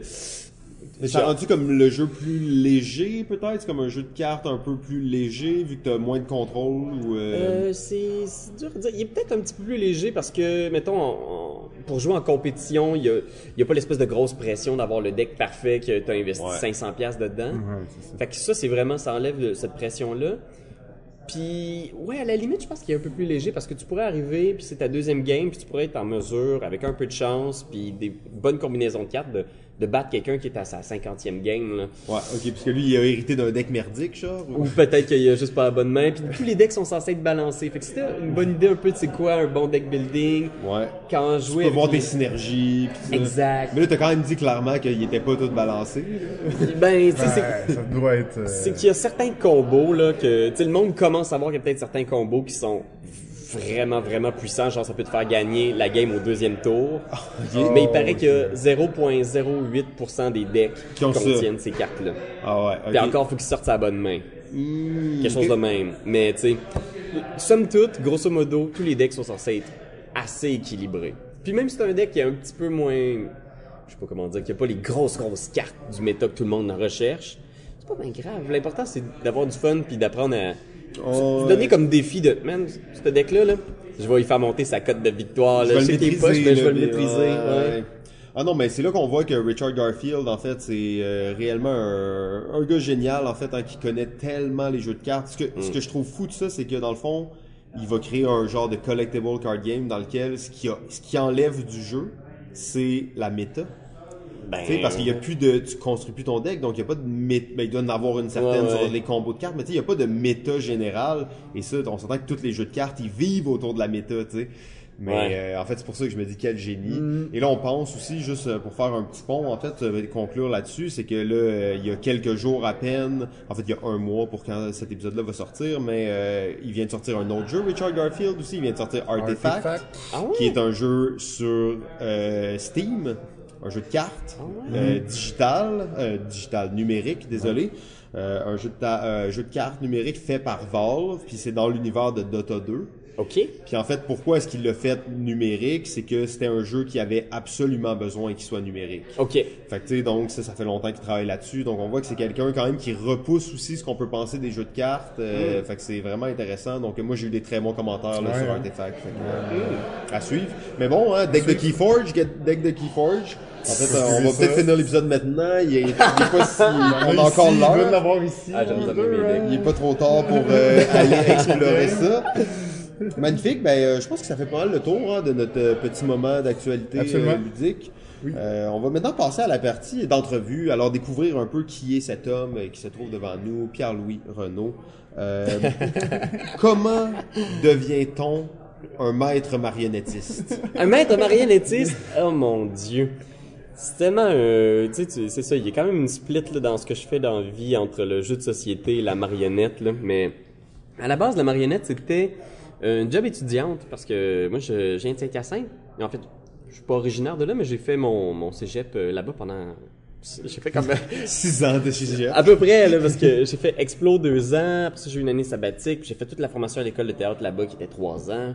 S1: Mais rendu comme le jeu plus léger, peut-être? Comme un jeu de cartes un peu plus léger, vu que t'as moins de contrôle ou... euh,
S3: Euh, c'est c'est dur à dire. Il est peut-être un petit peu plus léger parce que, mettons, pour jouer en compétition, il n'y a, y a pas l'espèce de grosse pression d'avoir le deck parfait que tu as investi
S1: Ouais.
S3: 500$ piastres dedans.
S2: Ouais, c'est ça.
S3: Fait que ça, c'est vraiment, ça enlève cette pression-là. Puis, ouais, à la limite, je pense qu'il est un peu plus léger parce que tu pourrais arriver, puis c'est ta deuxième game, puis tu pourrais être en mesure, avec un peu de chance, puis des bonnes combinaisons de cartes, de, de battre quelqu'un qui est à sa cinquantième game. Là.
S1: Ouais, ok, parce que lui, il a hérité d'un deck merdique, genre. ou-
S3: Ou peut-être qu'il a juste pas la bonne main. Puis tous les decks sont censés être balancés. Fait que c'était une bonne idée un peu de c'est quoi un bon deck building.
S1: Ouais.
S3: Quand
S1: Tu
S3: jouer
S1: peux voir tes synergies, pis ça.
S3: Exact.
S1: Mais là, t'as quand même dit clairement qu'il était pas tout balancé. là.
S3: Ben, tu sais, c'est...
S2: Ouais, ça doit être. euh,
S3: C'est qu'il y a certains combos là que tu sais le monde commence à voir qu'il y a peut-être certains combos qui sont vraiment vraiment puissants, genre ça peut te faire gagner la game au deuxième tour. Mais il paraît qu'il y a 0.08% des decks qui,
S1: ont ça.
S3: contiennent ces cartes là.
S1: Ah ouais, ok.
S3: Puis encore faut qu'ils sortent sa bonne main.
S1: Hmm,
S3: Quelque chose de même. Mais tu sais, somme toute, grosso modo, tous les decks sont censés être assez équilibrés. Puis même si c'est un deck qui est un petit peu moins, je sais pas comment dire, qui a pas les grosses grosses cartes du méta que tout le monde en recherche, c'est pas bien grave. L'important c'est d'avoir du fun puis d'apprendre à
S1: Oh,
S3: se donner comme défi de man, ce deck là là, je vais y faire monter sa cote de victoire.
S1: Je
S3: Là.
S1: vais
S3: Je
S1: le
S3: qu'il est
S1: maîtriser.
S3: poche, mais je vais le maîtriser.
S1: ouais.
S3: ouais.
S1: Ah non, mais c'est là qu'on voit que Richard Garfield, en fait, c'est euh, réellement un, un gars génial, en fait, hein, qui connaît tellement les jeux de cartes. Ce que,
S3: Mm.
S1: ce que je trouve fou de ça, c'est que dans le fond, il va créer un genre de collectible card game dans lequel ce qui, a, ce qui enlève du jeu, c'est la méta.
S3: Ben,
S1: Tu sais, parce qu'il y a plus de, tu construis plus ton deck, donc il y a pas de méta, ben, il doit en avoir une certaine
S3: Ouais, ouais.
S1: sur les combos de cartes, mais tu sais, il y a pas de méta générale, et ça, on s'entend que tous les jeux de cartes, ils vivent autour de la méta, tu sais. Mais
S3: Ouais.
S1: euh, en fait, c'est pour ça que je me dis quel génie.
S3: Mm.
S1: Et là, on pense aussi, juste euh, pour faire un petit pont, en fait, euh, conclure là-dessus, c'est que là, euh, il y a quelques jours à peine, en fait, il y a un mois pour quand cet épisode-là va sortir, mais euh, il vient de sortir un autre jeu, Richard Garfield aussi, il vient de sortir Artifact,
S2: Artifact.
S3: Ah ouais?
S1: qui est un jeu sur euh, Steam, un jeu de cartes
S3: Ah
S1: euh, digital, euh, digital numérique, désolé. Euh, un jeu de, ta- euh, jeu de cartes numérique fait par Valve, puis c'est dans l'univers de Dota 2.
S3: Ok.
S1: Puis en fait, pourquoi est-ce qu'il l'a fait numérique? C'est que c'était un jeu qui avait absolument besoin qu'il soit numérique.
S3: Ok.
S1: Fait que tu sais, donc ça, ça fait longtemps qu'il travaille là-dessus. Donc on voit que c'est quelqu'un quand même qui repousse aussi ce qu'on peut penser des jeux de cartes. Euh, Fait que c'est vraiment intéressant. Donc moi j'ai eu des très bons commentaires là,
S2: Ouais,
S1: sur
S2: hein.
S1: Artefact. Fait que, euh, À suivre. Mais bon, hein, deck de Keyforge, deck de Keyforge. En fait, euh, on va peut-être finir l'épisode maintenant. Il est, il est pas si, on a encore
S2: il
S1: l'heure.
S2: l'avoir ici.
S3: Ah,
S2: deux, hein.
S1: Il est pas trop tard pour euh, aller explorer ça. Magnifique. Ben, euh, je pense que ça fait pas mal le tour hein, de notre euh, petit moment d'actualité
S2: Absolument.
S1: euh, ludique.
S2: Oui.
S1: Euh, on va maintenant passer à la partie d'entrevue. Alors, découvrir un peu qui est cet homme qui se trouve devant nous, Pierre-Louis Renaud. Euh, comment devient-on un maître marionnettiste?
S3: Un maître marionnettiste, oh mon dieu. C'est tellement, euh, tu sais, c'est ça, il y a quand même une split là, dans ce que je fais dans la vie entre le jeu de société et la marionnette, là. Mais à la base, la marionnette, c'était une job étudiante parce que moi, je, je viens de Saint-Hyacinthe. En fait, je suis pas originaire de là, mais j'ai fait mon, mon cégep euh, là-bas pendant... J'ai fait comme...
S1: Six ans de chez
S3: À peu près, là, parce que j'ai fait Explo deux ans, après ça j'ai eu une année sabbatique, puis j'ai fait toute la formation à l'école de théâtre là-bas qui était trois ans.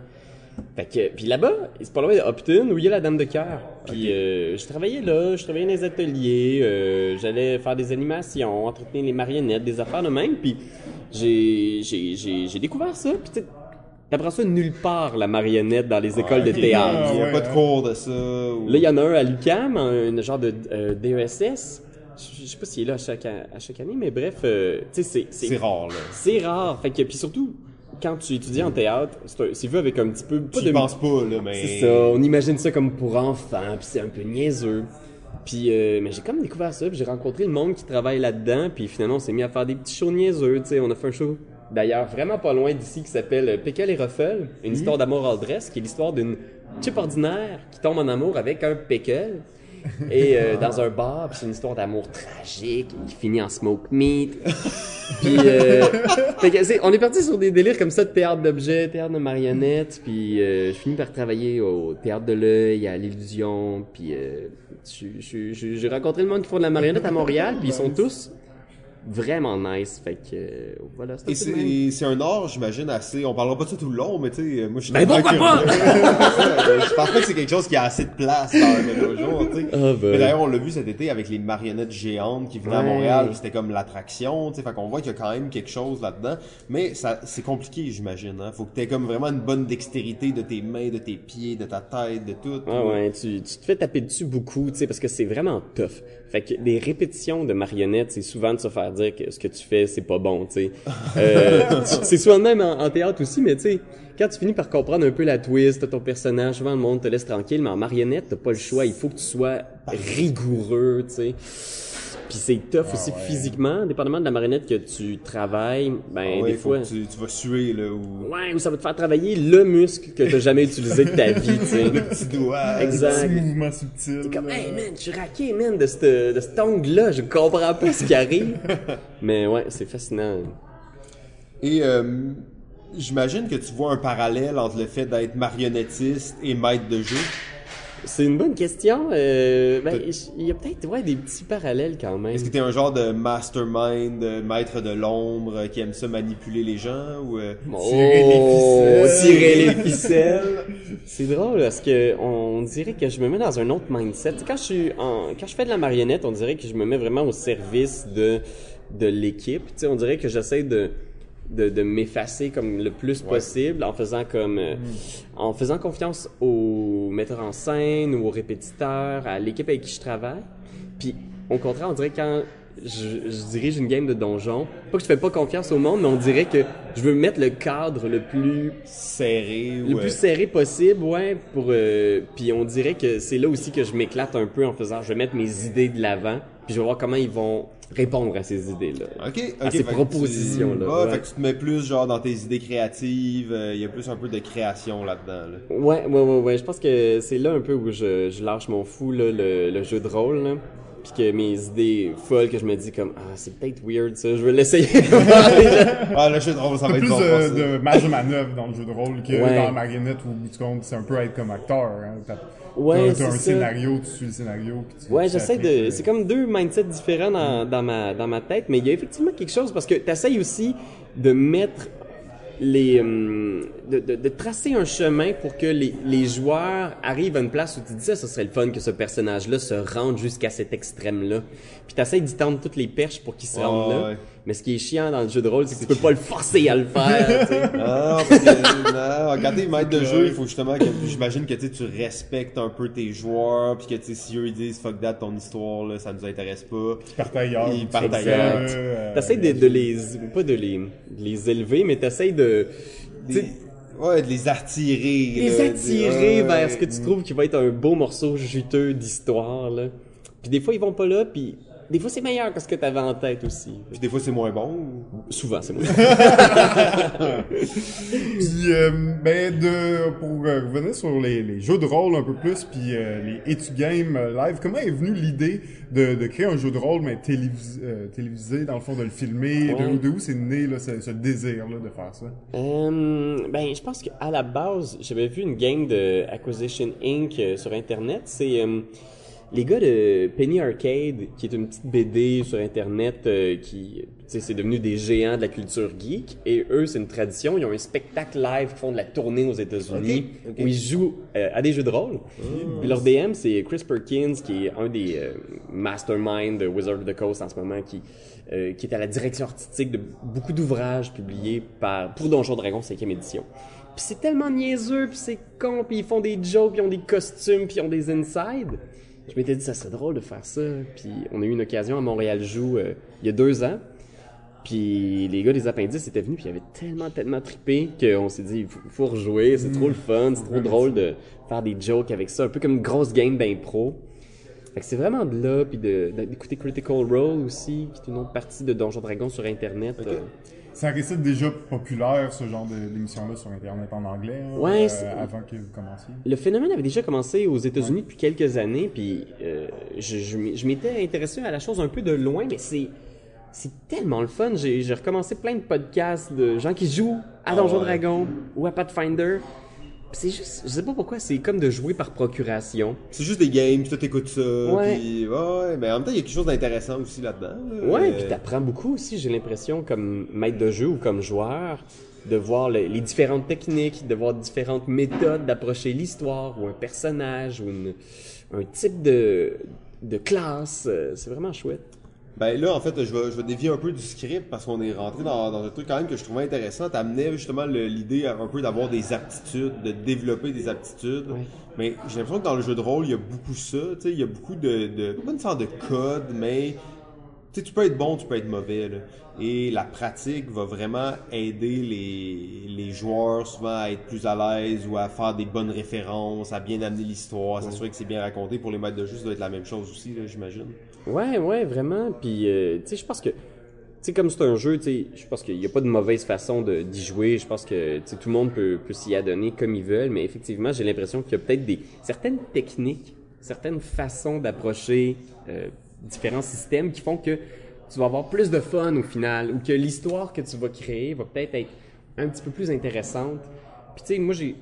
S3: Fait que, puis là-bas, c'est pas loin de où il y a la Dame de cœur. Puis euh, je travaillais là, je travaillais dans les ateliers, euh, j'allais faire des animations, entretenir les marionnettes, des affaires de même, puis j'ai, j'ai, j'ai, j'ai découvert ça, puis tu sais, t'apprends ça nulle part, la marionnette, dans les écoles de théâtre.
S1: Il n'y a pas de
S2: hein.
S1: cours de ça. ou-
S3: Là, il y en a un à l'UQAM, un, un genre de euh, DESS. Je je sais pas s'il est là à chaque, à chaque année, mais bref, euh, tu sais, c'est,
S1: C'est
S3: c'est,
S1: rare, là.
S3: c'est rare. Fait que, puis surtout, quand tu étudies en théâtre, c'est, vu avec un petit peu, pas
S1: Tu
S3: de
S1: penses pas, là, mais...
S3: c'est ça, on imagine ça comme pour enfants, puis c'est un peu niaiseux. Puis, euh, mais j'ai comme découvert ça, puis j'ai rencontré le monde qui travaille là-dedans, puis finalement on s'est mis à faire des petits shows niaiseux, tu sais, on a fait un show d'ailleurs vraiment pas loin d'ici qui s'appelle euh, Pickle et Ruffle, une histoire d'amour all dress, qui est l'histoire d'une chip ordinaire qui tombe en amour avec un pickle. Et euh, dans un bar, puis c'est une histoire d'amour tragique qui finit en smoke meat. Puis, euh, fait on est parti sur des délires comme ça de théâtre d'objets, théâtre de marionnettes. Puis, euh, je finis par travailler au théâtre de l'œil, à l'illusion. Puis, euh, j'ai rencontré le monde qui font de la marionnette à Montréal. Puis, ils sont tous vraiment nice. Fait que euh, voilà. c'est un
S1: Et c'est un art, j'imagine, assez. On parlera pas de ça tout le long, mais tu sais, moi je suis
S3: Ben, pourquoi
S1: curieux. je pense pas que c'est quelque chose qui a assez de place dans le dojo, tu sais.
S3: Ah, ben.
S1: Mais d'ailleurs, on l'a vu cet été avec les marionnettes géantes qui venaient à. Montréal, c'était comme l'attraction, tu sais. Fait qu'on voit qu'il y a quand même quelque chose là-dedans. Mais ça, c'est compliqué, j'imagine, hein. Faut que t'aies comme vraiment une bonne dextérité de tes mains, de tes pieds, de ta tête, de tout.
S3: Ah ouais, tu, tu te fais taper dessus beaucoup, tu sais, parce que c'est vraiment tough. Fait que des répétitions de marionnettes, c'est souvent de se faire dire que ce que tu fais, c'est pas bon, tu sais. Euh, c'est souvent même en, en théâtre aussi, mais tu sais, quand tu finis par comprendre un peu la twist de ton personnage, souvent le monde te laisse tranquille, mais en marionnette, t'as pas le choix, il faut que tu sois rigoureux, tu sais. Puis c'est tough aussi physiquement, dépendamment de la marionnette que tu travailles, ben
S1: Ah ouais,
S3: des fois...
S1: tu, tu vas suer, là, ou
S3: Ouais, ou ça va te faire travailler le muscle que t'as jamais utilisé de ta vie, tu sais.
S1: le petit doigt.
S3: Exact.
S2: Petit mouvement subtil.
S3: T'es comme,
S2: là.
S3: hey man, je suis raqué, man, de, cet ongle-là, je comprends pas ce qui arrive. Mais ouais, c'est fascinant.
S1: Et euh, j'imagine que tu vois un parallèle entre le fait d'être marionnettiste et maître de jeu.
S3: C'est une bonne question. Euh, ben, il y a peut-être ouais, des petits parallèles quand même.
S1: Est-ce que t'es un genre de mastermind, maître de l'ombre euh, qui aime ça manipuler les gens ou euh,
S2: Tirer les
S3: Oh,
S2: ficelles?
S3: tirer les ficelles? C'est drôle parce que on dirait que je me mets dans un autre mindset. Tu Quand je suis en, quand je fais de la marionnette, on dirait que je me mets vraiment au service de de l'équipe. Tu sais, on dirait que j'essaie de de, de m'effacer comme le plus possible en faisant comme euh, en faisant confiance aux metteurs en scène ou aux répétiteurs, à l'équipe avec qui je travaille. Puis au contraire, on dirait quand je, je dirige une game de donjon, pas que je fais pas confiance au monde, mais on dirait que je veux mettre le cadre le plus
S1: serré
S3: le plus serré possible, ouais, pour euh, puis on dirait que c'est là aussi que je m'éclate un peu en faisant je vais mettre mes idées de l'avant, puis je vais voir comment ils vont répondre à ces idées-là.
S1: Ok, ok.
S3: à ces propositions-là,
S1: Ah,
S3: ouais.
S1: fait que tu te mets plus genre dans tes idées créatives. euh, Il y a plus un peu de création là-dedans. Là.
S3: Ouais, ouais, ouais, ouais. Je pense que c'est là un peu où je, je lâche mon fou, là, le, le jeu de rôle, là. Puis que mes idées folles, que je me dis comme, ah, c'est peut-être weird, ça, je vais l'essayer.
S1: Ah, le jeu de rôle, ça va être
S2: plus
S1: bon.
S2: euh,
S1: ça.
S2: de marge de manœuvre dans le jeu de rôle que
S3: Ouais.
S2: dans la marionnette où, au bout du compte, c'est un peu être comme acteur. Hein. T'as
S3: Ouais,
S2: t'as- un
S3: ça.
S2: scénario, tu suis le scénario. Puis tu
S3: Ouais,
S2: tu
S3: j'essaie de.
S2: euh,
S3: C'est comme deux mindsets différents dans, dans, ma, dans ma tête, mais il y a effectivement quelque chose parce que tu essaies aussi de mettre les. hum, de, de, de tracer un chemin pour que les, les joueurs arrivent à une place où tu dis ça, ce serait le fun que ce personnage-là se rende jusqu'à cet extrême-là. Puis tu essaies d'y tendre toutes les perches pour qu'il se
S1: Ouais,
S3: rende là.
S1: ouais.
S3: Mais ce qui est chiant dans le jeu de rôle, c'est que tu peux pas le forcer à le faire. tu sais.
S1: Ah, parce que, non, quand t'es maître de jeu, il faut justement que, j'imagine que tu sais, tu respectes un peu tes joueurs, puis que tu sais, si eux ils disent fuck that ton histoire, là, ça nous intéresse pas.
S2: Ils partent ailleurs.
S1: Ils
S2: tu
S1: partent ailleurs.
S2: euh,
S3: T'essayes de, de les. pas de les, de les élever, mais t'essayes de. tu sais,
S1: Des- Ouais, de les attirer.
S3: les
S1: là,
S3: attirer
S1: des-
S3: vers ce que tu trouves qui va être un beau morceau juteux d'histoire là. Puis des fois ils vont pas là, puis des fois c'est meilleur que ce que t'avais en tête aussi.
S1: Puis des fois c'est moins bon. ou-
S3: Souvent c'est moi.
S2: Puis, euh, ben, de, pour euh, revenir sur les, les jeux de rôle un peu plus, puis euh, les Etu Games live, comment est venue l'idée de, de créer un jeu de rôle, mais télévis, télévisé, dans le fond, de le filmer?
S3: Ouais.
S2: De, de où c'est né là, ce, ce désir-là de faire ça?
S3: Ben je pense qu'à la base j'avais vu une game de Acquisition Inc sur internet. C'est les gars de Penny Arcade, qui est une petite BD sur internet euh, qui, tu sais, c'est devenu des géants de la culture geek. Et eux, c'est une tradition. Ils ont un spectacle live qui font de la tournée aux États-Unis où ils jouent euh, à des jeux de rôle. Puis leur DM, c'est Chris Perkins, qui est un des euh, masterminds de Wizard of the Coast en ce moment, qui euh, qui est à la direction artistique de beaucoup d'ouvrages publiés par pour Donjon Dragon 5e édition. Puis c'est tellement niaiseux, puis c'est con, puis ils font des jokes, puis ils ont des costumes, puis ils ont des insides. Je m'étais dit, ça serait drôle de faire ça. Puis on a eu une occasion à Montréal Joue euh, il y a deux ans. Puis les gars des appendices étaient venus, puis ils avaient tellement, tellement trippé qu'on s'est dit, il faut, faut rejouer, c'est trop le fun, c'est trop drôle de faire des jokes avec ça, un peu comme une grosse game d'impro. Fait que c'est vraiment de là, puis d'écouter Critical Role aussi, qui est une autre partie de Donjon Dragon sur Internet. euh.
S2: Ça restait déjà populaire, ce genre d'émission-là sur Internet en anglais, hein,
S3: Ouais,
S2: euh, avant que vous commenciez.
S3: Le phénomène avait déjà commencé aux États-Unis depuis quelques années, puis euh, je, je m'y- je m'étais intéressé à la chose un peu de loin, mais c'est c'est tellement le fun. J'ai recommencé plein de podcasts de gens qui jouent à
S1: Ah
S3: Donjon
S1: ouais.
S3: Dragon ou à Pathfinder. C'est juste, je sais pas pourquoi, c'est comme de jouer par procuration.
S1: C'est juste des games, puis toi t'écoutes ça,
S3: Ouais.
S1: puis ouais, mais en même temps, il y a quelque chose d'intéressant aussi là-dedans. là.
S3: Ouais, puis t'apprends beaucoup aussi, j'ai l'impression, comme maître de jeu ou comme joueur, de voir le- les différentes techniques, de voir différentes méthodes d'approcher l'histoire ou un personnage ou une- un type de, de classe. Euh, C'est vraiment chouette.
S1: Ben là, en fait, je vais, je vais dévier un peu du script parce qu'on est rentré dans, dans un truc quand même que je trouvais intéressant. T'amenais justement l'idée un peu d'avoir des aptitudes, de développer des aptitudes. Mais j'ai l'impression que dans le jeu de rôle, il y a beaucoup ça. Tu sais, il y a beaucoup de, de pas une sorte de code, mais tu sais, tu peux être bon, tu peux être mauvais. Là. Et la pratique va vraiment aider les, les joueurs souvent à être plus à l'aise ou à faire des bonnes références, à bien amener l'histoire, à s'assurer que c'est bien raconté. Pour les maîtres de jeu, ça doit être la même chose aussi, j'imagine.
S3: Ouais, ouais, vraiment. Puis, euh, tu sais, je pense que, tu sais, comme c'est un jeu, tu sais, je pense qu'il n'y a pas de mauvaise façon d'y jouer. Je pense que, tu sais, tout le monde peut, peut s'y adonner comme ils veulent. Mais effectivement, j'ai l'impression qu'il y a peut-être des certaines techniques, certaines façons d'approcher euh, différents systèmes qui font que tu vas avoir plus de fun au final ou que l'histoire que tu vas créer va peut-être être un petit peu plus intéressante. Puis, tu sais, moi, j'ai,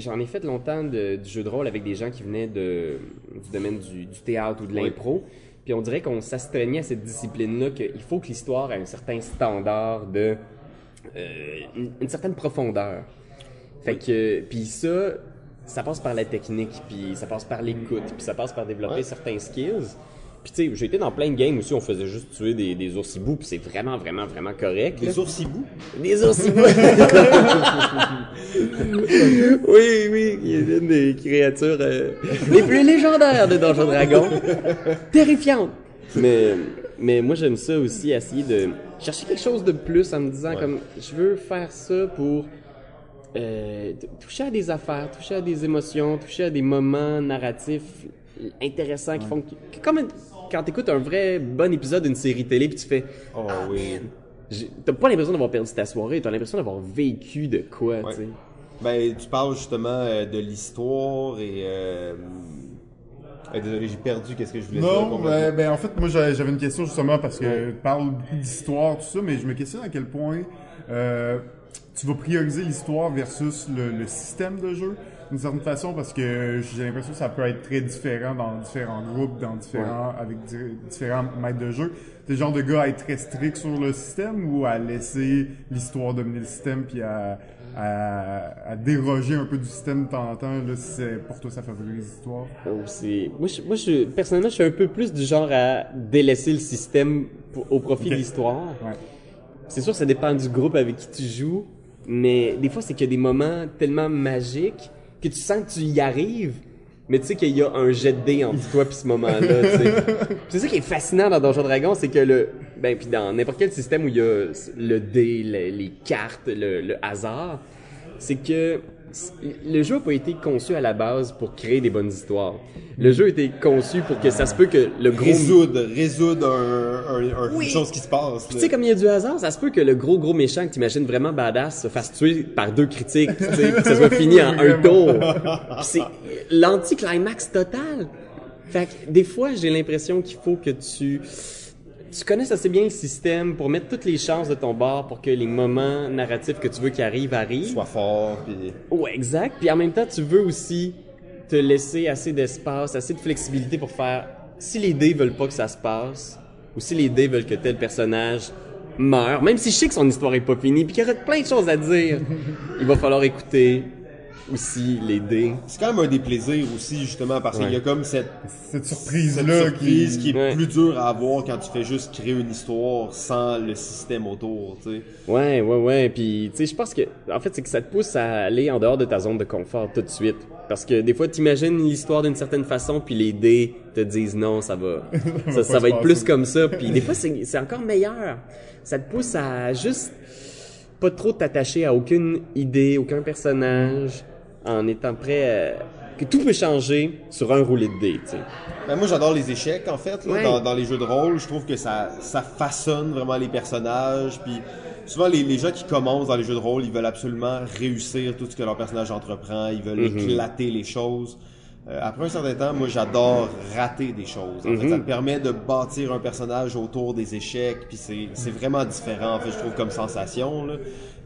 S3: J'en ai, fait longtemps de- du jeu de rôle avec des gens qui venaient de, du domaine du, du théâtre ou de l'impro. Puis on dirait qu'on s'astreignait à cette discipline-là, qu'il faut que l'histoire ait un certain standard de. euh, une, une certaine profondeur. Fait que. Puis ça, ça passe par la technique, puis ça passe par l'écoute, puis ça passe par développer
S1: Ouais.
S3: certains skills. Puis tu sais, j'ai été dans plein de games aussi, on faisait juste tuer des, des oursibous, puis c'est vraiment, vraiment, vraiment correct.
S1: Les oursibous.
S3: Des oursibous. oui, oui, il est une des créatures euh, les plus légendaires de Donjons Dragon. Terrifiante. Mais, mais moi, j'aime ça aussi, essayer de chercher quelque chose de plus en me disant
S1: Ouais.
S3: comme, je veux faire ça pour euh, toucher à des affaires, toucher à des émotions, toucher à des moments narratifs intéressants qui font que, que comme quand t'écoutes un vrai bon épisode d'une série télé puis tu fais
S1: Oh oui.
S3: j'ai- T'as pas l'impression d'avoir perdu ta soirée, t'as l'impression d'avoir vécu de quoi,
S1: Ouais.
S3: tu sais.
S1: Ben, tu parles justement euh, de l'histoire et. Euh... euh, désolé, j'ai perdu qu'est-ce que je voulais dire.
S2: Non, ben, ben, en fait, moi j'avais une question justement parce que tu parles beaucoup d'histoire, tout ça, mais je me questionne à quel point euh, tu vas prioriser l'histoire versus le, le système de jeu d'une certaine façon parce que j'ai l'impression que ça peut être très différent dans différents groupes, dans différents avec di- différents maîtres de jeu. T'es le genre de gars à être très strict sur le système ou à laisser l'histoire dominer le système puis à, à, à déroger un peu du système de temps en temps là, si c'est- pour toi ça favorise l'histoire?
S3: Moi, je, moi je, personnellement, je suis un peu plus du genre à délaisser le système pour- au profit de l'histoire.
S2: Ouais.
S3: C'est sûr, ça dépend du groupe avec qui tu joues, mais des fois, c'est qu'il y a des moments tellement magiques que tu sens que tu y arrives, mais tu sais qu'il y a un jet de dés entre toi et ce moment-là. tu sais. Puis c'est ça qui est fascinant dans Donjon Dragon, c'est que le, ben puis dans n'importe quel système où il y a le dé, le- les cartes, le, le hasard, c'est que le jeu n'a pas été conçu à la base pour créer des bonnes histoires. Le jeu a été conçu pour que ça se peut que le gros
S1: Résoudre, résoudre un, un, un-
S3: Oui.
S1: une chose qui se passe.
S3: tu sais, comme il y a du hasard, ça se peut que le gros gros méchant que t'imagines vraiment badass se fasse tuer par deux critiques, tu sais, puis que ça soit fini en un tour. C'est l'anti-climax total. Fait que des fois, j'ai l'impression qu'il faut que tu tu connaisses assez bien le système pour mettre toutes les chances de ton bord pour que les moments narratifs que tu veux qu'ils arrivent arrivent.
S1: Sois fort, puis.
S3: Ouais, exact. Puis en même temps, tu veux aussi te laisser assez d'espace, assez de flexibilité pour faire si les dés veulent pas que ça se passe ou si les dés veulent que tel personnage meure, même si je sais que son histoire est pas finie puis qu'il y aurait plein de choses à dire, il va falloir écouter aussi les dés.
S1: C'est quand même un des plaisirs aussi, justement, parce qu'il y a comme cette,
S2: Cette
S1: cette
S2: surprise-là
S1: surprise qui,
S2: qui...
S1: est
S3: Ouais.
S1: plus dure à avoir quand tu fais juste créer une histoire sans le système autour, tu sais.
S3: Ouais, ouais, ouais. Puis, tu sais, je pense que, en fait, c'est que ça te pousse à aller en dehors de ta zone de confort tout de suite. Parce que des fois, t'imagines l'histoire d'une certaine façon, puis les dés te disent non, ça va, ça, ça va être plus comme ça. Puis des fois, c'est c'est encore meilleur. Ça te pousse à juste pas trop t'attacher à aucune idée, aucun personnage, en étant prêt à... que tout peut changer sur un roulé de dés, tu sais.
S1: Ben, moi, j'adore les échecs, en fait, là,
S3: Ouais.
S1: dans, dans les jeux de rôle. Je trouve que ça, ça façonne vraiment les personnages. Puis souvent, les, les gens qui commencent dans les jeux de rôle, ils veulent absolument réussir tout ce que leur personnage entreprend. Ils veulent
S3: Mhm.
S1: éclater les choses. Euh, après un certain temps, moi j'adore rater des choses. En fait,
S3: Mhm.
S1: ça me permet de bâtir un personnage autour des échecs, puis c'est vraiment différent en fait, je trouve comme sensation là,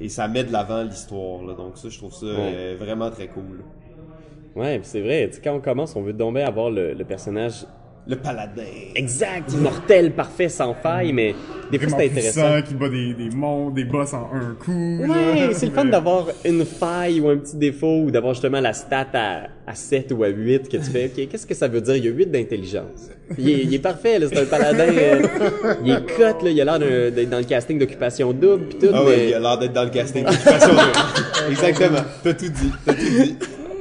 S1: et ça met de l'avant l'histoire. Donc ça, je trouve ça euh, vraiment très cool.
S3: Ouais, c'est vrai, quand on commence, on veut bien avoir le, le personnage
S1: Le paladin.
S3: exact, immortel, parfait, sans faille, mais des fois c'est intéressant.
S2: qui bat des, des monstres, des boss en un coup.
S3: Ouais, c'est le fun d'avoir une faille ou un petit défaut ou d'avoir justement la stat à, à 7 ou à 8 que tu fais. OK, qu'est-ce que ça veut dire? Il y a 8 d'intelligence. Il est, il est parfait, là, c'est un paladin. euh, il est cut, là, il a l'air d'être dans le casting d'occupation double pis tout,
S1: Ah
S3: mais...
S1: ouais, il a l'air d'être dans le casting d'occupation double. Exactement. T'as tout dit. T'as tout dit.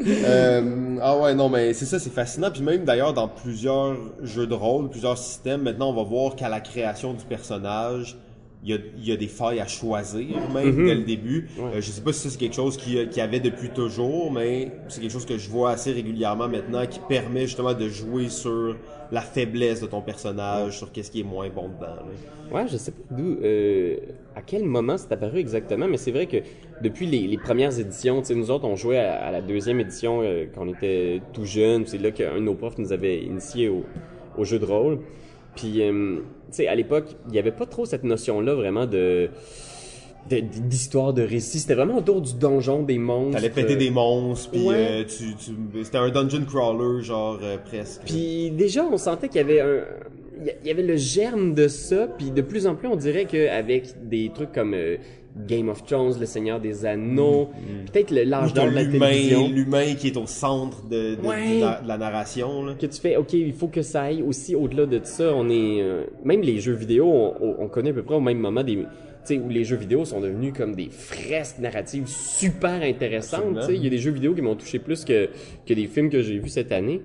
S1: Euh, ah ouais, non, mais c'est ça, c'est fascinant. Puis même d'ailleurs, dans plusieurs jeux de rôle, plusieurs systèmes, maintenant, on va voir qu'à la création du personnage, il y a, il y a des failles à choisir, même dès le début. Euh, je sais pas si c'est quelque chose qui, qui avait depuis toujours, mais c'est quelque chose que je vois assez régulièrement maintenant, qui permet justement de jouer sur la faiblesse de ton personnage, sur qu'est-ce qui est moins bon dedans. là.
S3: Ouais, je sais pas d'où, euh, à quel moment c'est apparu exactement, mais c'est vrai que depuis les, les premières éditions, tu sais, nous autres, on jouait à, à la deuxième édition euh, quand on était tout jeune. C'est là qu'un de nos profs nous avait initié au, au jeu de rôle. Puis, euh, tu sais, à l'époque, il y avait pas trop cette notion-là vraiment de d'histoire de récit. C'était vraiment autour du donjon, des monstres.
S1: T'allais péter des monstres, puis
S3: Ouais.
S1: euh, tu, tu, c'était un dungeon crawler, genre euh, presque.
S3: Puis déjà, on sentait qu'il y avait un, il y a- il y avait le germe de ça, puis de plus en plus, on dirait qu'avec des trucs comme euh, Game of Thrones, Le Seigneur des Anneaux, peut-être le-
S1: Ou
S3: l'âge d'or de la
S1: l'humain,
S3: télévision,
S1: l'humain qui est au centre de, de,
S3: Ouais.
S1: de la, de la narration. Là.
S3: que tu fais, ok, il faut que ça aille aussi au-delà de ça. On est, euh, même les jeux vidéo, on, on connaît à peu près au même moment des, tu sais, où les jeux vidéo sont devenus comme des fresques narratives super intéressantes.
S1: Absolument.
S3: Tu sais, il y a des jeux vidéo qui m'ont touché plus que que des films que j'ai vus cette année.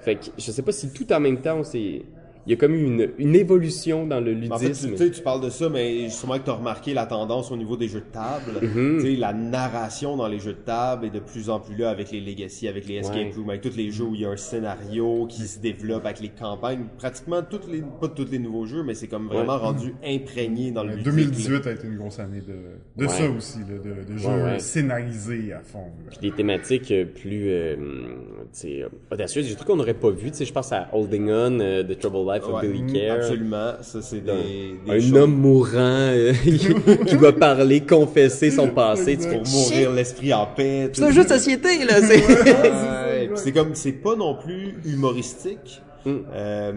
S3: Fait que je sais pas si tout en même temps, c'est, il y a comme eu une, une évolution dans le
S1: En fait, tu,
S3: ludisme.
S1: tu sais, tu parles de ça, mais sûrement que tu as remarqué la tendance au niveau des jeux de table. Tu sais, la narration dans les jeux de table est de plus en plus là avec les Legacy, avec les Escape
S3: Ouais.
S1: Rooms, avec tous les jeux où il y a un scénario qui se développe, avec les campagnes. Pratiquement toutes les, pas tous les nouveaux jeux, mais c'est comme vraiment
S3: Ouais.
S1: rendu imprégné dans le
S2: Euh,
S1: ludique,
S2: 2018 a été une grosse année de, de
S3: Ouais.
S2: ça aussi, là, de, de jeux
S3: ouais.
S2: scénarisés à fond. là.
S3: Puis des thématiques euh, plus euh, tu sais, euh, audacieuses, des trucs qu'on n'aurait pas vu. Tu sais, je pense à Holding On, euh, The Troubled Life of
S1: Ouais,
S3: Billy
S1: mm,
S3: Care.
S1: Absolument. Ça, c'est des, des
S3: Un
S1: choses
S3: homme mourant euh, qui doit parler, confesser son passé. Tu
S1: pour mourir l'esprit en paix.
S3: C'est un jeu de société, là. C'est...
S1: Ouais, c'est comme c'est pas non plus humoristique.
S3: Mm.
S1: Euh,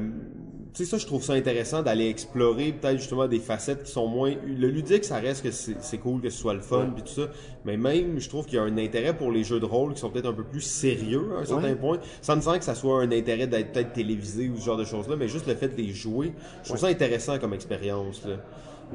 S1: sais ça, je trouve ça intéressant d'aller explorer peut-être justement des facettes qui sont moins le ludique, ça reste que c'est cool que ce soit le fun puis tout ça, mais même je trouve qu'il y a un intérêt pour les jeux de rôle qui sont peut-être un peu plus sérieux à un certain
S3: Ouais.
S1: point, sans me sens que ça soit un intérêt d'être peut-être télévisé ou ce genre de choses là, mais juste le fait de les jouer, je trouve ça intéressant comme expérience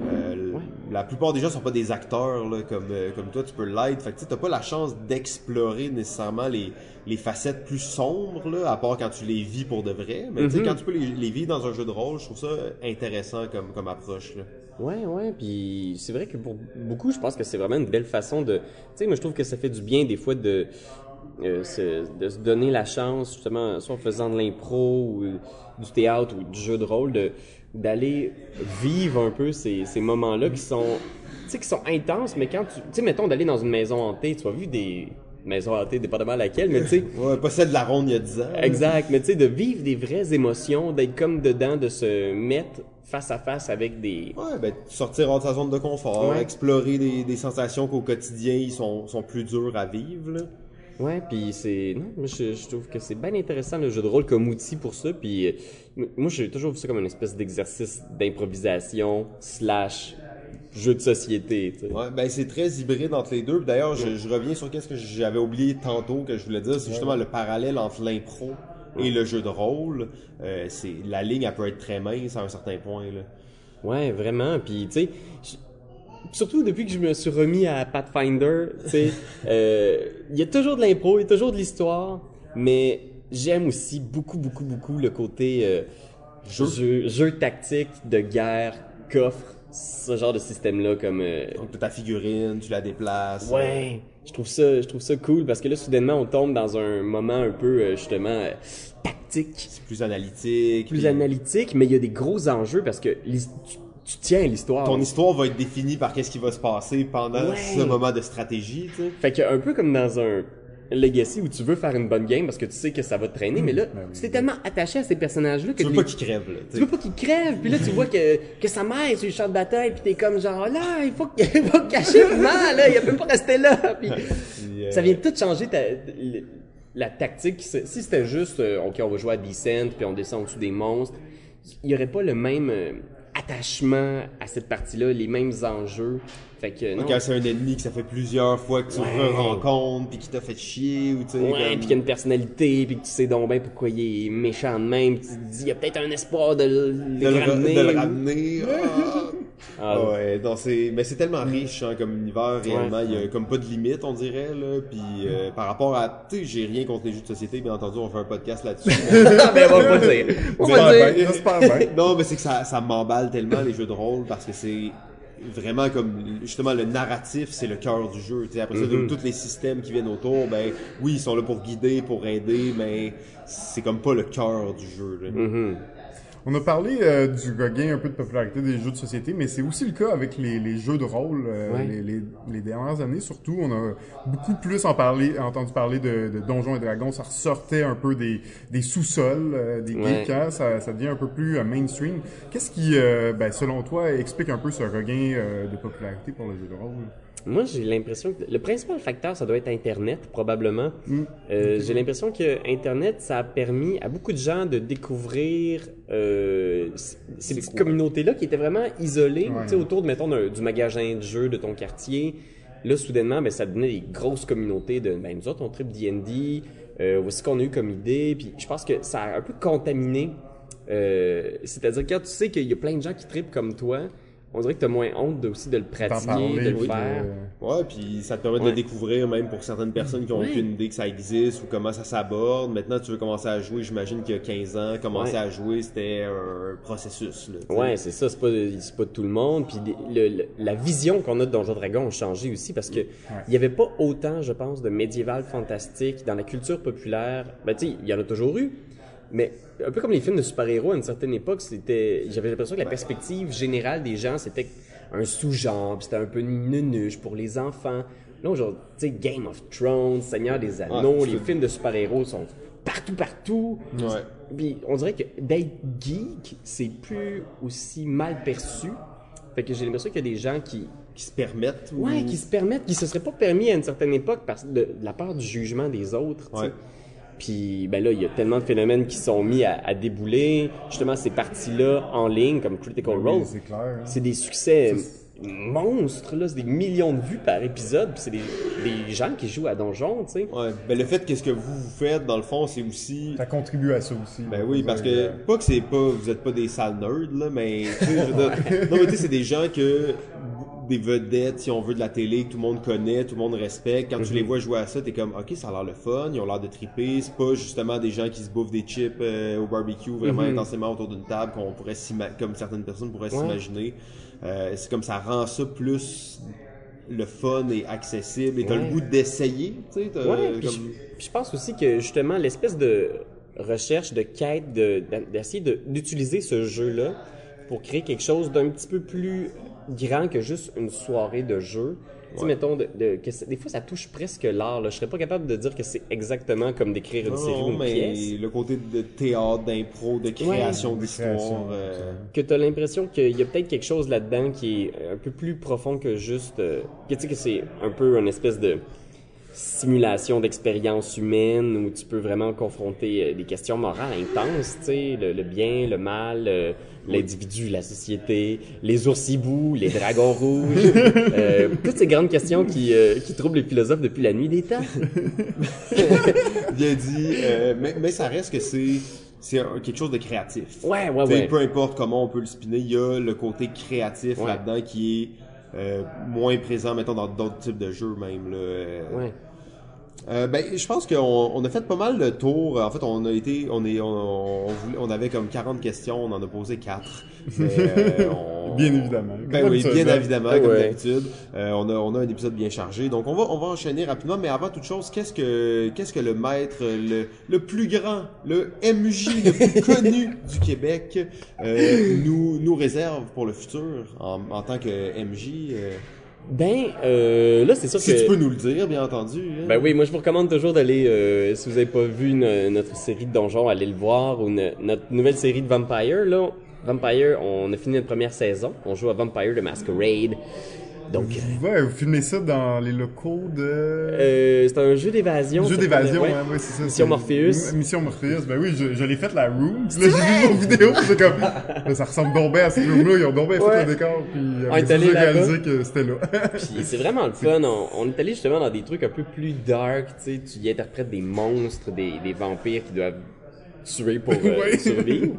S1: Euh, La plupart des gens sont pas des acteurs là, comme euh, comme toi, tu peux l'être. Fait que tu sais, t'as pas la chance d'explorer nécessairement les les facettes plus sombres là, à part quand tu les vis pour de vrai. Mais sais,
S3: Mhm.
S1: quand tu peux les, les vivre dans un jeu de rôle, je trouve ça intéressant comme comme approche là.
S3: Ouais, ouais, puis c'est vrai que pour beaucoup, je pense que c'est vraiment une belle façon de... Tu sais, moi, je trouve que ça fait du bien, des fois, de, euh, de se donner la chance, justement, soit en faisant de l'impro ou du théâtre ou du jeu de rôle, de d'aller vivre un peu ces, ces moments-là qui sont, tu sais, qui sont intenses, mais quand tu... Tu sais, mettons, d'aller dans une maison hantée, tu as vu des maisons hantées, dépendamment laquelle, mais tu sais...
S1: Ouais, pas celle de la ronde il y a 10 ans.
S3: Exact, mais tu sais, de vivre des vraies émotions, d'être comme dedans, de se mettre face à face avec des...
S1: Ouais, ben sortir hors de sa zone de confort,
S3: Ouais.
S1: explorer des, des sensations qu'au quotidien ils sont sont plus dures à vivre là.
S3: Ouais, puis c'est non, moi je, je trouve que c'est bien intéressant le jeu de rôle comme outil pour ça. Puis euh, moi j'ai toujours vu ça comme une espèce d'exercice d'improvisation slash jeu de société. tu sais.
S1: Ouais, ben c'est très hybride entre les deux. D'ailleurs, je, je reviens sur qu'est-ce que j'avais oublié tantôt que je voulais dire, c'est justement le parallèle entre l'impro et le jeu de rôle. Euh, c'est la ligne, elle peut être très mince à un certain point là.
S3: Ouais, vraiment. Puis tu sais, surtout depuis que je me suis remis à Pathfinder, tu sais, euh, il y a toujours de l'impro, il y a toujours de l'histoire, mais j'aime aussi beaucoup, beaucoup, beaucoup le côté euh,
S1: Jeu.
S3: jeu, jeu tactique de guerre, coffre, ce genre de système-là comme. euh,
S1: Donc ta figurine, tu la déplaces.
S3: Ouais, je trouve ça, je trouve ça cool parce que là, soudainement, on tombe dans un moment un peu euh, justement tactique,
S1: C'est plus analytique.
S3: plus
S1: puis
S3: analytique, mais il y a des gros enjeux parce que tu, tu tiens à l'histoire.
S1: Ton histoire va être définie par qu'est-ce qui va se passer pendant
S3: Ouais.
S1: ce moment de stratégie, tu sais.
S3: Fait que un peu comme dans un Legacy où tu veux faire une bonne game parce que tu sais que ça va te traîner, mais là,
S2: Ben oui.
S3: tu t'es tellement attaché à ces personnages-là que
S1: Tu veux
S3: les-
S1: pas qu'il crève, là. tu
S3: veux pas qu'il crève, puis là tu vois que, que sa mère est sur le champ de bataille, puis t'es comme genre là, il faut qu'il il faut cacher le mal, là, il peut pas rester là. Puis, ça vient tout changer ta, la tactique. Si si c'était juste, euh, ok, on va jouer à Descent, puis on descend au-dessus des monstres, il y aurait pas le même euh, attachement à cette partie-là, les mêmes enjeux. Fait que non.
S1: Quand c'est un ennemi que ça fait plusieurs fois que tu
S3: Ouais.
S1: rencontres puis qui t'a fait chier ou tu sais
S3: Ouais,
S1: comme-
S3: puis qu'il y a une personnalité, puis que tu sais donc bien pourquoi il est méchant de même, puis tu te dis, il y a peut-être un espoir de le, de
S1: le, ra-
S3: ramener.
S1: de le ramener. Ah.
S3: Ah,
S1: ouais, non, c'est, mais c'est tellement riche hein, comme univers réellement. Il y a comme pas de limite, on dirait là. Puis euh, par rapport à, tu sais, j'ai rien contre les jeux de société. Bien entendu, on fait un podcast là-dessus.
S3: ben, on va dire. On va dire.
S1: non, mais c'est que ça, ça m'emballe tellement les jeux de rôle parce que c'est vraiment comme justement le narratif, c'est le cœur du jeu. Tu sais, après ça,
S3: Mhm.
S1: tous les systèmes qui viennent autour, ben oui, ils sont là pour guider, pour aider, mais c'est comme pas le cœur du jeu. là.
S3: Mhm.
S2: On a parlé euh, du regain un peu de popularité des jeux de société, mais c'est aussi le cas avec les, les jeux de rôle. euh,
S3: Ouais.
S2: les, les, les dernières années, surtout, on a beaucoup plus en parler, entendu parler de, de Donjons et Dragons. Ça ressortait un peu des, des sous-sols, euh, des
S3: Ouais.
S2: geeks, hein, ça, ça devient un peu plus euh, mainstream. Qu'est-ce qui, euh, ben, selon toi, explique un peu ce regain euh, de popularité pour les jeux de rôle?
S3: Moi, j'ai l'impression que le principal facteur, ça doit être Internet, probablement.
S2: Mm.
S3: Euh, J'ai l'impression que Internet, ça a permis à beaucoup de gens de découvrir euh, ces petites communautés-là qui étaient vraiment isolées,
S2: Ouais.
S3: autour, de, mettons, du magasin de jeux de ton quartier. Là, soudainement, ben, ça devenait des grosses communautés de, ben, nous autres, on trip D&D, euh, voici ce qu'on a eu comme idée, puis je pense que ça a un peu contaminé. Euh, C'est-à-dire, quand tu sais qu'il y a plein de gens qui tripent comme toi, on dirait que tu as moins honte de, aussi de le pratiquer,
S2: parler,
S3: de le
S2: puis
S3: faire.
S2: de-
S1: Ouais, puis ça te permet de
S3: Ouais.
S1: le découvrir même pour certaines personnes qui ont
S3: Ouais.
S1: aucune idée que ça existe ou comment ça s'aborde. Maintenant, tu veux commencer à jouer, j'imagine qu'il y a 15 ans, commencer
S3: Ouais.
S1: à jouer, c'était un processus. Là.
S3: Ouais, c'est ça, c'est pas, c'est pas tout le monde. Puis le- le- la vision qu'on a de Donjons Dragons a changé aussi parce que il y avait pas autant, je pense, de médiéval fantastique dans la culture populaire. Ben tu sais, il y en a toujours eu, mais un peu comme les films de super-héros à une certaine époque, c'était, j'avais l'impression que la perspective générale des gens c'était un sous-genre, c'était un peu nunuche pour les enfants. Là aujourd'hui, tu sais, Game of Thrones, Seigneur des Anneaux,
S1: Ouais,
S3: les films de super-héros sont partout, partout.
S1: Ouais.
S3: Puis on dirait que d'être geek, c'est plus aussi mal perçu. Fait que j'ai l'impression qu'il y a des gens qui,
S1: Qui se permettent. ou-
S3: ouais, qui se permettent, qui se seraient pas permis à une certaine époque parce de, de la peur du jugement des autres.
S1: Ouais.
S3: Puis ben là, il y a tellement de phénomènes qui sont mis à, à débouler. Justement, ces parties-là en ligne comme Critical
S2: Oui,
S3: Role,
S2: c'est hein.
S3: c'est des succès monstres là, c'est des millions de vues par épisode. Puis c'est des, des gens qui jouent à donjon, tu sais.
S1: Ouais. Ben, le fait que ce que vous, vous faites, dans le fond, c'est aussi.
S2: Ça contribue à ça aussi.
S1: Ben oui, parce que, pas que c'est pas, vous êtes pas des sales nerds, là, mais, tu sais, je veux dire- non, mais tu sais, c'est des gens que, des vedettes, si on veut, de la télé, que tout le monde connaît, tout le monde respecte. Quand tu les vois jouer à ça, t'es comme, ok, ça a l'air le fun, ils ont l'air de triper, c'est pas justement des gens qui se bouffent des chips euh, au barbecue vraiment
S3: Mhm.
S1: intensément autour d'une table, qu'on pourrait comme certaines personnes pourraient
S3: Ouais.
S1: Euh, c'est comme ça rend ça plus le fun et accessible, et t'as
S3: Ouais.
S1: le goût d'essayer, tu sais, t'as
S3: Ouais, puis
S1: comme-
S3: je, pense aussi que justement l'espèce de recherche, de quête, de- d'essayer de, d'utiliser ce jeu-là pour créer quelque chose d'un petit peu plus grand que juste une soirée de jeu. Sais, mettons, de, de- que c'est- des fois, ça touche presque l'art. là. Je serais pas capable de dire que c'est exactement comme d'écrire une série ou
S1: Non,
S3: une
S1: mais
S3: pièce.
S1: le côté de théâtre, d'impro, de création d'histoire. euh,
S3: Que tu as l'impression qu'il y a peut-être quelque chose là-dedans qui est un peu plus profond que juste... euh, que tu sais que c'est un peu une espèce de simulation d'expérience humaine où tu peux vraiment confronter euh, des questions morales intenses, tu sais, le, le bien, le mal, euh, l'individu, la société, les ours hiboux, les dragons rouges, euh, toutes ces grandes questions qui, euh, qui troublent les philosophes depuis la nuit des temps.
S1: bien dit, mais, mais ça reste que c'est quelque chose de créatif.
S3: Ouais, ouais,
S1: T'sais,
S3: ouais.
S1: Peu importe comment on peut le spinner, il y a le côté créatif
S3: Ouais.
S1: là-dedans qui est euh, moins présent, mettons, dans d'autres types de jeux même. Là. Euh,
S3: Ouais.
S1: Euh, ben, je pense qu'on on a fait pas mal le tour. En fait, on a été, on est, on, on, voulait- on avait comme 40 questions, on en a posé 4. Mais, euh, on-
S2: Bien évidemment.
S1: Ben oui, bien
S2: ben.
S1: évidemment,
S3: Ah
S1: comme
S3: ouais.
S1: d'habitude. Euh, on a, on a un épisode bien chargé. Donc, on va, on va enchaîner rapidement. Mais avant toute chose, qu'est-ce que, qu'est-ce que le maître, le, le plus grand, le MJ le plus connu du Québec, euh, nous, nous réserve pour le futur en, en tant que MJ?
S3: Ben, euh, là, c'est sûr
S1: Si
S3: que...
S1: tu peux nous le dire, bien entendu. hein.
S3: Ben oui, moi je vous recommande toujours d'aller, euh, si vous avez pas vu no- notre série de donjons, allez le voir, ou no- notre nouvelle série de Vampire, là. Vampire, on a fini notre première saison, on joue à Vampire de Masquerade. Donc,
S2: Ouais, vous filmez ça dans les locaux de...
S3: euh, c'est un jeu d'évasion.
S2: Jeu d'évasion, hein, ouais, c'est ça.
S3: Mission Morpheus.
S2: Mission Morpheus, ben oui, je, je l'ai fait la room. Là, j'ai vu vos vidéos, c'est comme, là, ça ressemble donc bien à cette room-là, ils ont donc bien fait le décor, puis
S3: On
S2: après j'ai réalisé que c'était là.
S3: Puis c'est vraiment le fun. On, on est allé justement dans des trucs un peu plus dark, tu sais. Tu y interprètes des monstres, des, des vampires qui doivent tuer pour euh, survivre.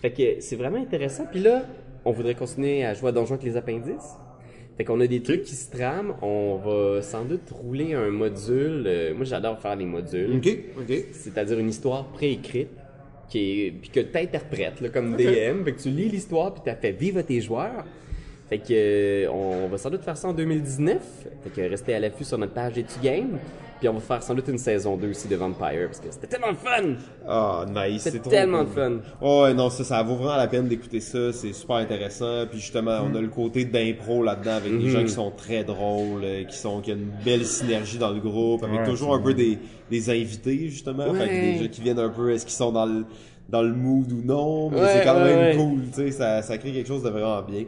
S3: Fait que c'est vraiment intéressant. Puis là, on voudrait continuer à jouer à Donjons avec les appendices. Fait qu'on a des trucs qui se trament. On va sans doute rouler un module. euh, moi, j'adore faire les modules.
S1: Ok, ok.
S3: C'est-à-dire une histoire préécrite qui est puis que t'interprètes là, comme DM, fait que tu lis l'histoire puis t'as fait vivre à tes joueurs. Fait que euh, on va sans doute faire ça en 2019. Fait que restez à l'affût sur notre page Etu Game. Puis on va faire sans doute une saison 2 aussi de Vampire parce que c'était tellement le fun.
S1: Ah, nice.
S3: C'était
S1: C'est trop
S3: tellement
S1: cool.
S3: fun.
S1: Oh, ouais, non, ça, ça vaut vraiment la peine d'écouter ça. C'est super intéressant. Puis justement, on a le côté d'impro là-dedans avec des
S3: Mhm.
S1: gens qui sont très drôles, euh, qui sont, qui ont une belle synergie dans le groupe, avec
S2: Ouais,
S1: toujours un peu des, des invités, justement. Fait que
S3: Ouais.
S1: des gens qui viennent un peu, est-ce qu'ils sont dans le, dans le mood ou non, mais
S3: Ouais,
S1: c'est quand
S3: ouais,
S1: même
S3: ouais.
S1: cool, tu sais, ça, ça crée quelque chose de vraiment bien.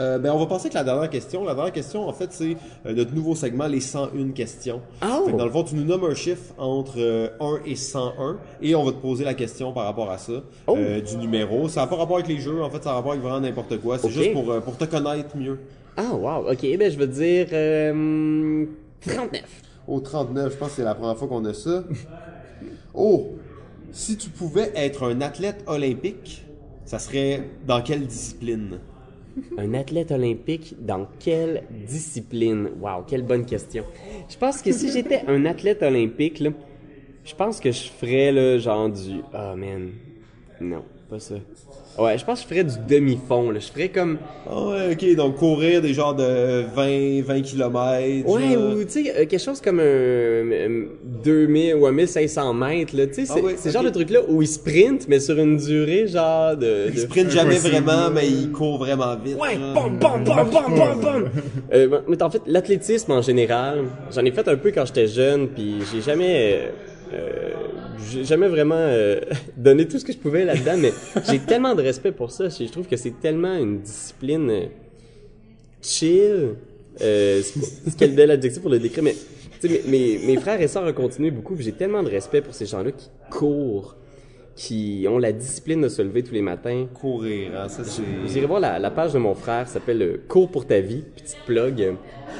S1: Euh, ben, on va passer avec la dernière question. La dernière question, en fait, c'est euh, notre nouveau segment, les 101 questions.
S3: Oh!
S1: Fait que dans le fond, tu nous nommes un chiffre entre euh, 1 et 101 et on va te poser la question par rapport à ça,
S3: Oh!
S1: euh, du numéro. Ça n'a pas rapport avec les jeux, en fait, ça a rapport avec vraiment n'importe quoi. C'est juste pour, euh, pour te connaître mieux.
S3: Ah wow, ok, ben je veux dire euh, 39.
S1: Au 39, je pense que c'est la première fois qu'on a ça. Oh! Si tu pouvais être un athlète olympique, ça serait dans quelle discipline?
S3: Un athlète olympique dans quelle discipline? Wow, quelle bonne question. Je pense que si j'étais un athlète olympique, je pense que je ferais là, genre du. Oh man. Non, pas ça. Ouais, je pense que je ferais du demi-fond. Là. Je ferais comme.
S1: Ah ouais, ok, donc courir des genres de 20, 20 km.
S3: Ouais, ou tu sais, euh, quelque chose comme un, un 2000 ou un 1500 mètres. Là. Tu sais, c'est
S1: Ah
S3: c'est le genre de truc là où ils sprintent, mais sur une durée genre de.
S1: Il
S3: de-
S1: sprint jamais vraiment, mais il court vraiment vite.
S3: Ouais, bam, bam, bam, bam, bam, bam. Euh, mais en fait, l'athlétisme en général, j'en ai fait un peu quand j'étais jeune, puis j'ai jamais, euh, euh, j'ai jamais vraiment euh, donné tout ce que je pouvais là-dedans, mais j'ai tellement de respect pour ça. Je trouve que c'est tellement une discipline euh, chill. Euh, c'est quel bel adjectif pour le décrire, mais mes, mes, mes frères et sœurs ont continué beaucoup, j'ai tellement de respect pour ces gens-là qui courent, qui ont la discipline de se lever tous les matins.
S1: Courir, hein, ça c'est...
S3: Vous irez voir la, la page de mon frère, ça s'appelle euh, Cours pour ta vie, petite plug.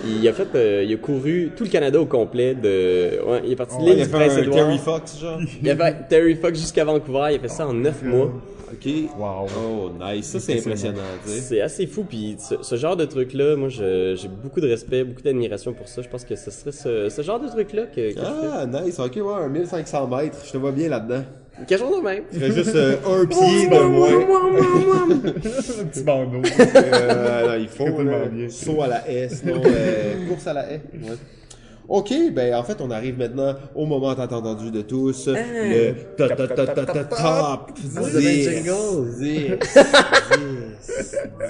S3: Il a fait, euh, il a couru tout le Canada au complet de, ouais, il est parti de l'île
S1: il a
S3: du
S1: fait un
S3: Prince-Édouard.
S1: Terry Fox, genre.
S3: Il a fait Terry Fox jusqu'à Vancouver, il a fait ça en neuf mois.
S1: Ok.
S2: Wow.
S1: Oh, nice. Ça, c'est impressionnant, tu sais.
S3: C'est assez fou, puis ce, ce genre de truc-là, moi, je- j'ai beaucoup de respect, beaucoup d'admiration pour ça. Je pense que ce serait ce, ce genre de truc-là que, que je
S1: Ah, nice. Ok, ouais, un 1500 mètres. Je te vois bien là-dedans.
S3: Quelque chose de même.
S1: Tu ferais juste euh, un pied de moins.
S2: Un petit bandeau.
S1: Euh, non, il faut. Là.
S2: bien.
S1: Saut à la haie, sinon euh, course à la haie. Ouais. Ok, ben en fait on arrive maintenant au moment tant entendu de tous, le top top top top top top 10, 10, 10,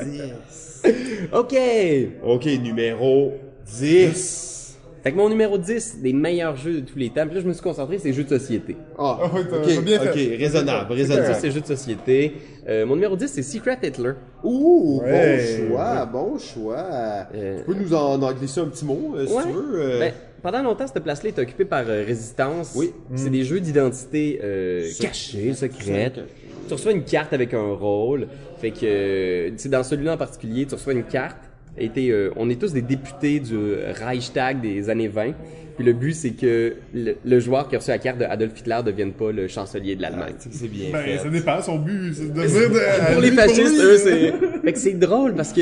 S1: 10.
S3: OK!
S1: Ok, numéro 10.
S3: Fait que mon numéro 10 des meilleurs jeux de tous les temps, puis là, je me suis concentré, c'est jeux de société.
S1: Ah,
S2: Ah ouais, t'as-
S1: ok,
S2: t'as bien fait.
S1: ok, raisonnable,
S3: Ça,
S1: raisonnable.
S3: c'est jeux de société. Euh, mon numéro 10, c'est Secret Hitler.
S1: Ouh,
S2: Ouais.
S1: bon choix, bon choix.
S3: Euh,
S1: Tu peux nous en, en glisser un petit mot, euh, si
S3: Ouais.
S1: tu veux. euh.
S3: Ben, pendant longtemps, cette place-là était occupée par euh, Résistance.
S1: Oui.
S3: C'est des jeux d'identité euh, cachés, secrètes. Tu reçois une carte avec un rôle. Fait que, euh, c'est dans celui-là en particulier, tu reçois une carte. Euh, on est tous des députés du Reichstag des années 20. Puis le but, c'est que le, le joueur qui a reçu la carte de Adolf Hitler devienne pas le chancelier de
S1: Ah,
S3: l'Allemagne.
S1: tu que c'est bien
S2: Ben,
S1: fait.
S2: ça dépend, son but, c'est de dire de...
S3: pour les fascistes, eux, c'est. Fait que c'est drôle parce que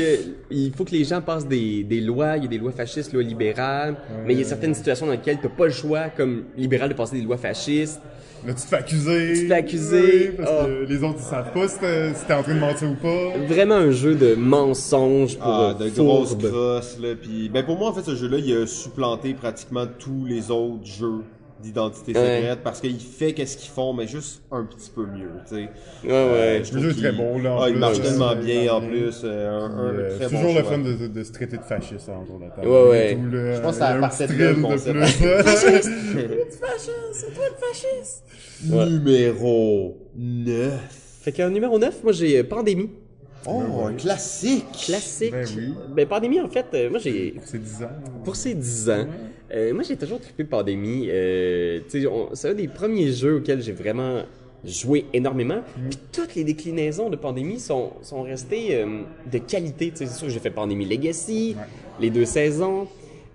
S3: il faut que les gens passent des, des lois. Il y a des lois fascistes, lois libérales. Mais il y a certaines situations dans lesquelles t'as pas le choix, comme libéral, de passer des lois fascistes.
S2: Là, tu te fais accuser.
S3: Tu te fais accuser.
S2: Oui, parce
S3: Ah.
S2: que les autres, ils savent pas si t'es si en train de mentir ou pas.
S3: Vraiment un jeu de mensonges pour
S1: Ah,
S3: euh,
S1: de grosses crosses, là. Puis, ben, pour moi, en fait, ce jeu-là, il a supplanté pratiquement tous les autres jeux d'identité
S3: Ouais.
S1: secrète parce qu'il fait qu'est-ce qu'ils font, mais juste un petit peu mieux, tu sais.
S3: Ouais,
S1: Euh,
S3: ouais.
S1: je
S2: Le jeu est très beau, là,
S1: Ah, il marche
S2: euh,
S1: tellement
S2: c'est
S1: bien en
S2: bien.
S1: plus. euh, un, un
S2: Euh,
S1: très
S2: c'est
S1: bon
S2: toujours le fun de, de se traiter de fasciste hein, autour de la table.
S3: Ouais, ouais.
S2: Tout,
S1: Je pense que ça
S2: a un
S1: partait
S2: petit
S1: de là, le
S2: thrill de
S1: concept.
S2: plus.
S3: Ouais.
S1: Numéro 9.
S3: Fait qu'en numéro 9, moi j'ai euh, Pandémie.
S1: Oh, un classique.
S3: Classique.
S2: Ben oui.
S3: Ben, Pandémie, en fait, euh, moi j'ai.
S2: C'est 10 ans.
S3: Pour ces 10 ans, euh, moi j'ai toujours trippé Pandémie. Euh, c'est un des premiers jeux auxquels j'ai vraiment joué énormément. Puis toutes les déclinaisons de Pandémie sont, sont restées euh, de qualité. C'est sûr que j'ai fait Pandémie Legacy, les deux saisons.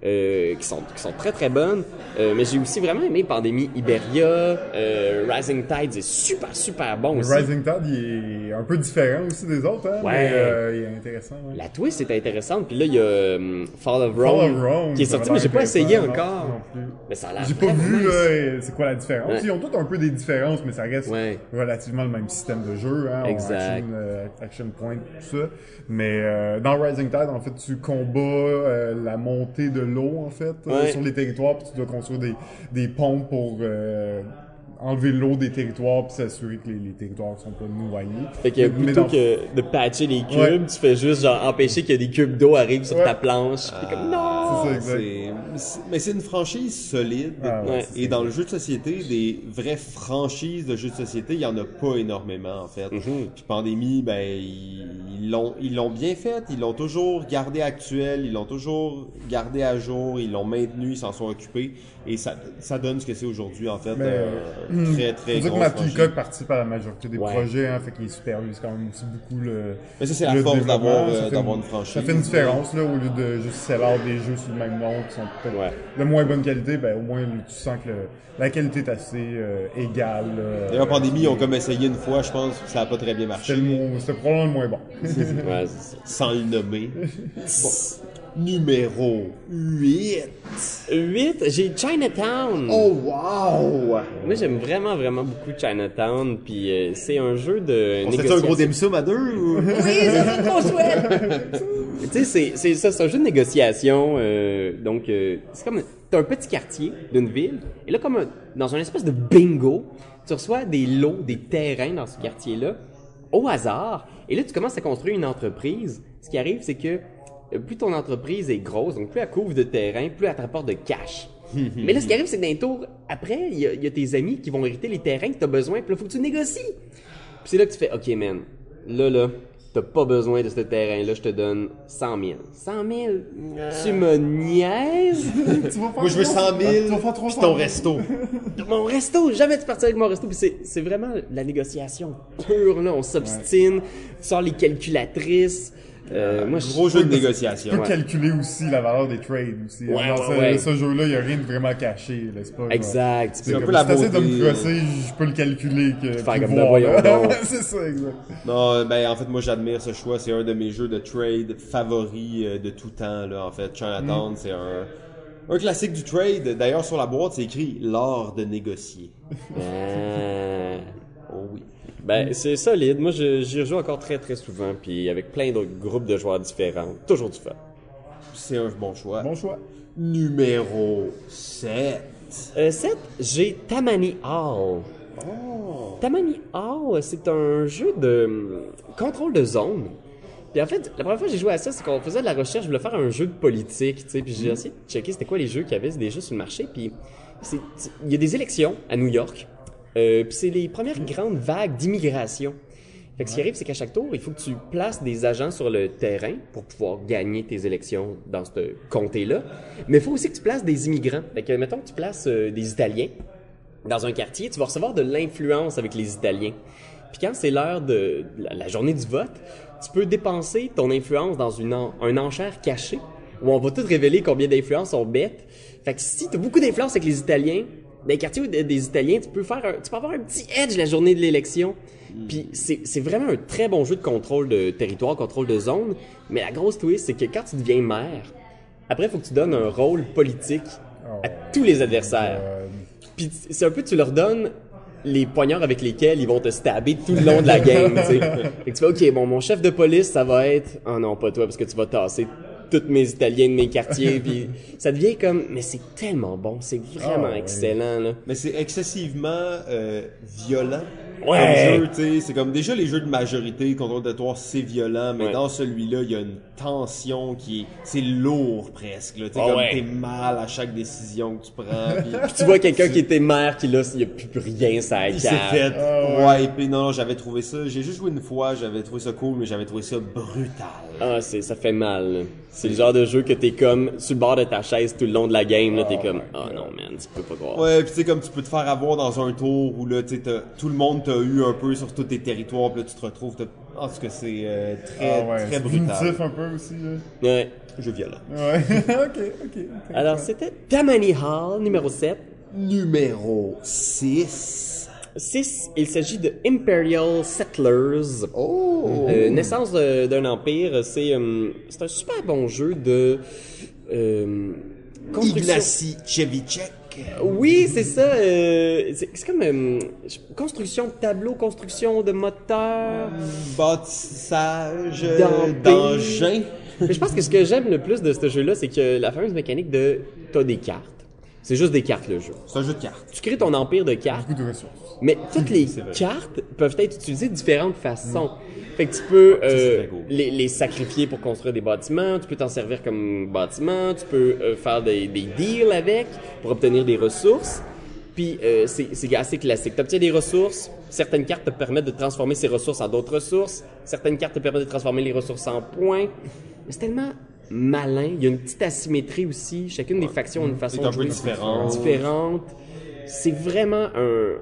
S3: Euh, qui, sont, qui sont très très bonnes. Euh, mais j'ai aussi vraiment aimé Pandémie Iberia. Euh, Rising Tides est super super bon aussi.
S2: Rising Tide, il est un peu différent aussi des autres, hein,
S3: Ouais.
S2: mais il est intéressant. ouais.
S3: La twist est intéressante. Puis là, il y a Fall of Rome, qui est sorti, mais j'ai pas essayé encore.
S2: non, plus.
S3: Mais ça a l'air
S2: J'ai pas vu
S3: nice.
S2: c'est quoi la différence?
S3: Ouais.
S2: Ils ont tous un peu des différences, mais ça reste
S3: Ouais.
S2: relativement le même système de jeu. Hein,
S3: Exact.
S2: Action, action point, tout ça. Mais dans Rising Tide, en fait, tu combats la montée de l'eau, en fait, euh, sur les territoires, puis tu dois construire des, des ponts pour euh, enlever l'eau des territoires, puis s'assurer que les, les territoires sont pas noyés.
S3: Fait que
S2: Mais
S3: plutôt
S2: dans-
S3: que de patcher les cubes,
S2: Ouais.
S3: tu fais juste genre empêcher que des cubes d'eau arrivent sur ta planche. T'es comme non!
S2: C'est ça, exact.
S1: C'est- c'est- Mais c'est une franchise solide.
S2: Ah ouais,
S1: Et dans le jeu de société, des vraies franchises de jeux de société, il y en a pas énormément en fait.
S3: Mhm.
S1: Puis Pandémie, ben ils l'ont ils l'ont bien fait, ils l'ont toujours gardé actuel, ils l'ont toujours gardé à jour, ils l'ont maintenu, ils s'en sont occupés et ça ça donne ce que c'est aujourd'hui en fait.
S2: Mais,
S1: euh,
S2: Hmm.
S1: très très grosse
S2: Matt. Leacock participe à la majorité des
S3: Ouais.
S2: projets, hein, fait qu'il supervise quand même aussi beaucoup le.
S1: Mais ça c'est la force d'avoir
S2: Ça
S1: euh, une franchise.
S2: Ça fait une différence, là, au lieu de juste sell des jeux sous le même nom qui sont peut-être
S3: Ouais.
S2: de moins bonne qualité, ben au moins tu sens que le- la qualité est assez euh, égale. là.
S1: D'ailleurs Pandémie, ils ont comme essayé une fois, je pense, que ça a pas très bien marché.
S2: C'était le mo- c'était probablement le moins bon.
S3: Ouais, c'est ça.
S1: sans le nommer. Bon. Numéro 8.
S3: 8, j'ai Chinatown.
S1: Oh wow!
S3: Moi, j'aime vraiment, vraiment beaucoup Chinatown. Puis euh, c'est un jeu de
S1: On serait un gros dim sum à deux ou?
S3: Oui, c'est trop chouette! tu sais, c'est, c'est ça, c'est un jeu de négociation. euh, donc, euh, c'est comme, t'as un petit quartier d'une ville, et là, comme un- dans un espèce de bingo, tu reçois des lots, des terrains dans ce quartier-là, au hasard, et là, tu commences à construire une entreprise. Ce qui arrive, c'est que euh, plus ton entreprise est grosse, donc plus elle couvre de terrain, plus elle te rapporte de cash. Mais là, ce qui arrive, c'est que dans les tours, après, il y, y a tes amis qui vont hériter les terrains que tu as besoin, puis là, faut que tu négocies. Puis c'est là que tu fais, OK, man, là, là, t'as pas besoin de ce terrain-là, je te donne 100 000. 100 000? Tu me niaises?
S2: Tu vas faire
S1: Moi, je veux 100 000,
S2: Tu vas faire 300
S1: pis ton
S2: 000.
S1: resto.
S3: mon resto, jamais tu partir avec mon resto. Puis c'est, c'est vraiment la négociation pure, là. On s'obstine, tu sors les calculatrices. Euh, moi, je-
S1: Gros jeu de
S2: Tu
S1: négociation.
S2: peux calculer aussi la valeur des trades aussi.
S3: Ouais, ouais,
S2: ce, ce jeu-là, il n'y a rien de vraiment caché, n'est-ce pas?
S3: Exact.
S2: C'est
S1: un peu la
S2: t'essaies de
S1: beauté,
S2: me crosser, je peux le calculer que
S3: Faire comme
S2: voir,
S3: de voyons
S2: là.
S3: donc.
S2: c'est ça, exact.
S1: Non, ben en fait moi j'admire ce choix, c'est un de mes jeux de trade favoris euh, de tout temps là en fait. Chinatown, c'est un un classique du trade. D'ailleurs sur la boîte c'est écrit l'art de négocier.
S3: Euh,
S1: Oh oui.
S3: Ben, c'est solide. Moi, j'y rejoue encore très, très souvent. Puis avec plein d'autres groupes de joueurs différents. Toujours du fun.
S1: C'est un bon choix.
S2: Bon choix.
S1: Numéro 7.
S3: Euh, 7, j'ai Tammany Hall.
S1: Oh.
S3: Tammany Hall, c'est un jeu de hum, contrôle de zone. Puis en fait, la première fois que j'ai joué à ça, c'est qu'on faisait de la recherche, je voulais faire un jeu de politique, tu sais, puis j'ai essayé de checker c'était quoi les jeux qu'il y avait des jeux sur le marché, puis il y a des élections à New York, euh, puis c'est les premières grandes vagues d'immigration. Fait que ce qui arrive, c'est qu'à chaque tour, il faut que tu places des agents sur le terrain pour pouvoir gagner tes élections dans ce comté-là. Mais il faut aussi que tu places des immigrants. Fait que, mettons que tu places euh, des Italiens dans un quartier, tu vas recevoir de l'influence avec les Italiens. Puis quand c'est l'heure de la, la journée du vote, tu peux dépenser ton influence dans une en- un enchère cachée où on va tout révéler combien d'influences sont bêtes. Fait que si tu as beaucoup d'influence avec les Italiens, dans les quartiers où des des Italiens, tu peux faire un- tu peux avoir un petit edge la journée de l'élection. Puis c'est c'est vraiment un très bon jeu de contrôle de territoire, contrôle de zone. Mais la grosse twist, c'est que quand tu deviens maire, après, il faut que tu donnes un rôle politique à tous les adversaires. Puis c'est un peu, tu leur donnes les poignards avec lesquels ils vont te stabber tout le long de la game, tu sais. Fait que tu fais, OK, bon, mon chef de police, ça va être... Oh non, pas toi, parce que tu vas tasser tous mes Italiens de mes quartiers, puis ça devient comme, mais c'est tellement bon, c'est vraiment
S2: Ah, ouais.
S3: excellent, là.
S1: Mais c'est excessivement euh, violent.
S3: Ouais.
S1: Comme jeu, tu sais, c'est comme déjà les jeux de majorité, contrôle de c'est violent, mais
S3: Ouais.
S1: dans celui-là, il y a une tension qui est, c'est lourd presque, là. Tu sais,
S3: Ah
S1: comme
S3: ouais.
S1: t'es mal à chaque décision que tu prends, puis
S3: Puis tu vois quelqu'un qui était maire, qui là, il y a plus, rien, ça
S1: il s'est fait
S2: Ah ouais.
S1: wiper. Non, non, j'avais trouvé ça, j'ai juste joué une fois, j'avais trouvé ça cool, mais j'avais trouvé ça brutal.
S3: Ah, c'est, ça fait mal. C'est le genre de jeu que t'es comme sur le bord de ta chaise tout le long de la game, là, t'es comme, ah non, man, tu peux pas croire.
S1: Ouais, puis tu sais comme tu peux te faire avoir dans un tour où là tu tout le monde t'a eu un peu sur tous tes territoires, puis là tu te retrouves t'as- en tout cas c'est euh, très
S2: Ah ouais,
S1: très
S2: c'est
S1: brutal.
S2: punitif un peu aussi, là.
S3: Ouais.
S1: Jeu violent.
S2: Ouais, ok, ok.
S3: Alors, c'était Tammany Hall, numéro 7.
S1: Numéro 6.
S3: 6, il s'agit de Imperial Settlers.
S1: Oh!
S3: Euh, naissance d'un empire, c'est euh, c'est un super bon jeu de euh, construction.
S1: Ignacy Chevicek.
S3: Oui, c'est ça. euh, c'est comme euh, construction de tableau, construction de moteur.
S1: Bâtissage
S3: D'empire.
S1: d'engin.
S3: Mais je pense que ce que j'aime le plus de ce jeu-là, c'est que la fameuse mécanique de t'as des cartes. C'est juste des cartes le jeu.
S1: C'est un jeu de cartes.
S3: Tu crées ton empire de cartes.
S2: Beaucoup de ressources.
S3: Mais toutes les cartes peuvent être utilisées de différentes façons. Fait que tu peux
S1: c'est
S3: euh, les, les sacrifier pour construire des bâtiments, tu peux t'en servir comme bâtiment, tu peux euh, faire des, des deals avec pour obtenir des ressources. Puis euh, c'est c'est assez classique. Tu obtiens des ressources, certaines cartes te permettent de transformer ces ressources en d'autres ressources, certaines cartes te permettent de transformer les ressources en points. Mais C'est tellement malin, il y a une petite asymétrie aussi, chacune des factions a une façon de jouer
S1: différent.
S3: différente. C'est vraiment un,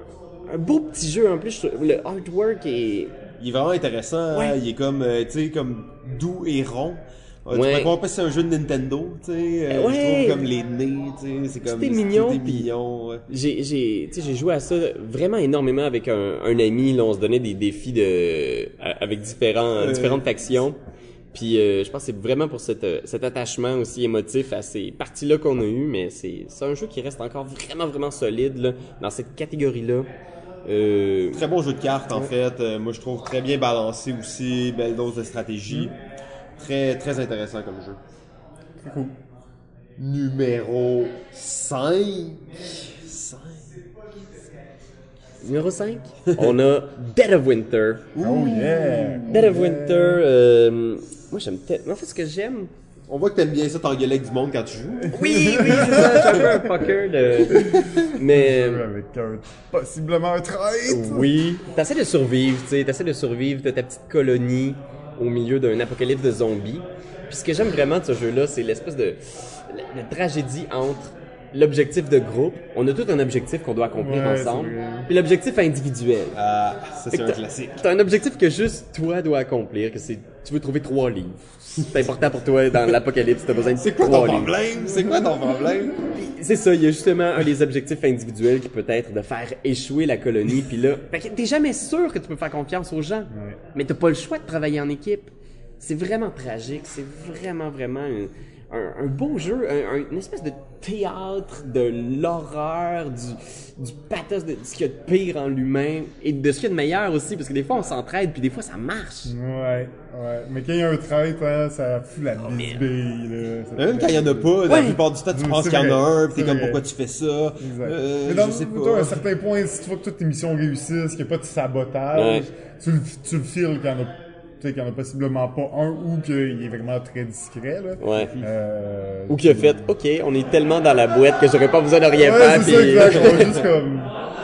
S3: un beau petit jeu. En plus, le artwork est.
S1: Il est vraiment intéressant. hein.
S3: Ouais.
S1: Il est comme, euh, tu sais, comme doux et rond. Euh, Tu
S3: Ouais.
S1: pourrais croire que c'est un jeu de Nintendo, tu sais. euh,
S3: Ouais.
S1: Je trouve comme les nez, tu sais. C'est comme.
S3: est mignon,
S1: mignon, ouais.
S3: J'ai, j'ai, tu sais, j'ai joué à ça vraiment énormément avec un, un ami. Là, on se donnait des défis de, avec différents,
S1: Euh.
S3: différentes factions. Puis, euh, je pense que c'est vraiment pour cette, euh, cet attachement aussi émotif à ces parties-là qu'on a eu, mais c'est, c'est un jeu qui reste encore vraiment, vraiment solide là, dans cette catégorie-là. Euh,
S1: Très bon jeu de cartes, en fait. Euh, moi, je trouve très bien balancé aussi. Belle dose de stratégie. Très, très intéressant comme jeu.
S2: Très cool.
S1: Numéro 5. 5.
S3: numéro 5, on a Dead of Winter.
S2: Oh yeah!
S3: Dead of Winter, euh, moi j'aime tellement. En fait, ce que j'aime.
S1: On voit que t'aimes bien ça t'engueuler avec du monde quand tu joues.
S3: Oui, oui, c'est ça, je suis un peu un fucker de. Mais.
S2: Avec un, possiblement un traître!
S3: Oui. T'essaies de survivre, tu sais, t'essaies de survivre, t'as ta petite colonie au milieu d'un apocalypse de zombies. Puis ce que j'aime vraiment de ce jeu-là, c'est l'espèce de, la, la tragédie entre l'objectif de groupe. On a tout un objectif qu'on doit accomplir
S2: Ouais,
S3: ensemble. Puis l'objectif individuel.
S1: Ah, ça c'est un
S3: que
S1: classique.
S3: T'as un objectif que juste toi dois accomplir, que c'est tu veux trouver trois livres. C'est important pour toi dans l'apocalypse, t'as besoin de
S1: C'est quoi ton
S3: livres.
S1: problème? C'est quoi ton problème?
S3: C'est ça, il y a justement un des objectifs individuels qui peut être de faire échouer la colonie, puis là, t'es jamais sûr que tu peux faire confiance aux gens, mais t'as pas le choix de travailler en équipe. C'est vraiment tragique, c'est vraiment vraiment un, un- un beau jeu, un- un- une espèce de théâtre de l'horreur, du, du pathos de, de ce qu'il y a de pire en l'humain et de ce qu'il y a de meilleur aussi, parce que des fois on s'entraide, puis des fois ça marche.
S2: Ouais, ouais. Mais quand il y a un traître, hein, ça fout la bisbille, là.
S1: Même quand il y en a pas, la plupart du temps, tu penses qu'il y en a un, pis t'es comme pourquoi tu fais ça?
S2: Exact.
S1: Euh,
S2: mais dans,
S1: je sais
S2: toi, à un certain point, si tu vois que toutes tes missions réussissent, qu'il n'y a pas de sabotage,
S3: Ouais.
S2: tu, le, tu le files qu'il n'y en, a- qu'il y en a possiblement pas un ou qu'il est vraiment très discret. Là.
S3: Ouais.
S2: Euh,
S3: Ou qui a fait, ok, on est tellement dans la boîte que j'aurais pas besoin de rien
S2: Ouais,
S3: faire.
S2: c'est ça,
S3: puis-
S2: exact. On va juste comme.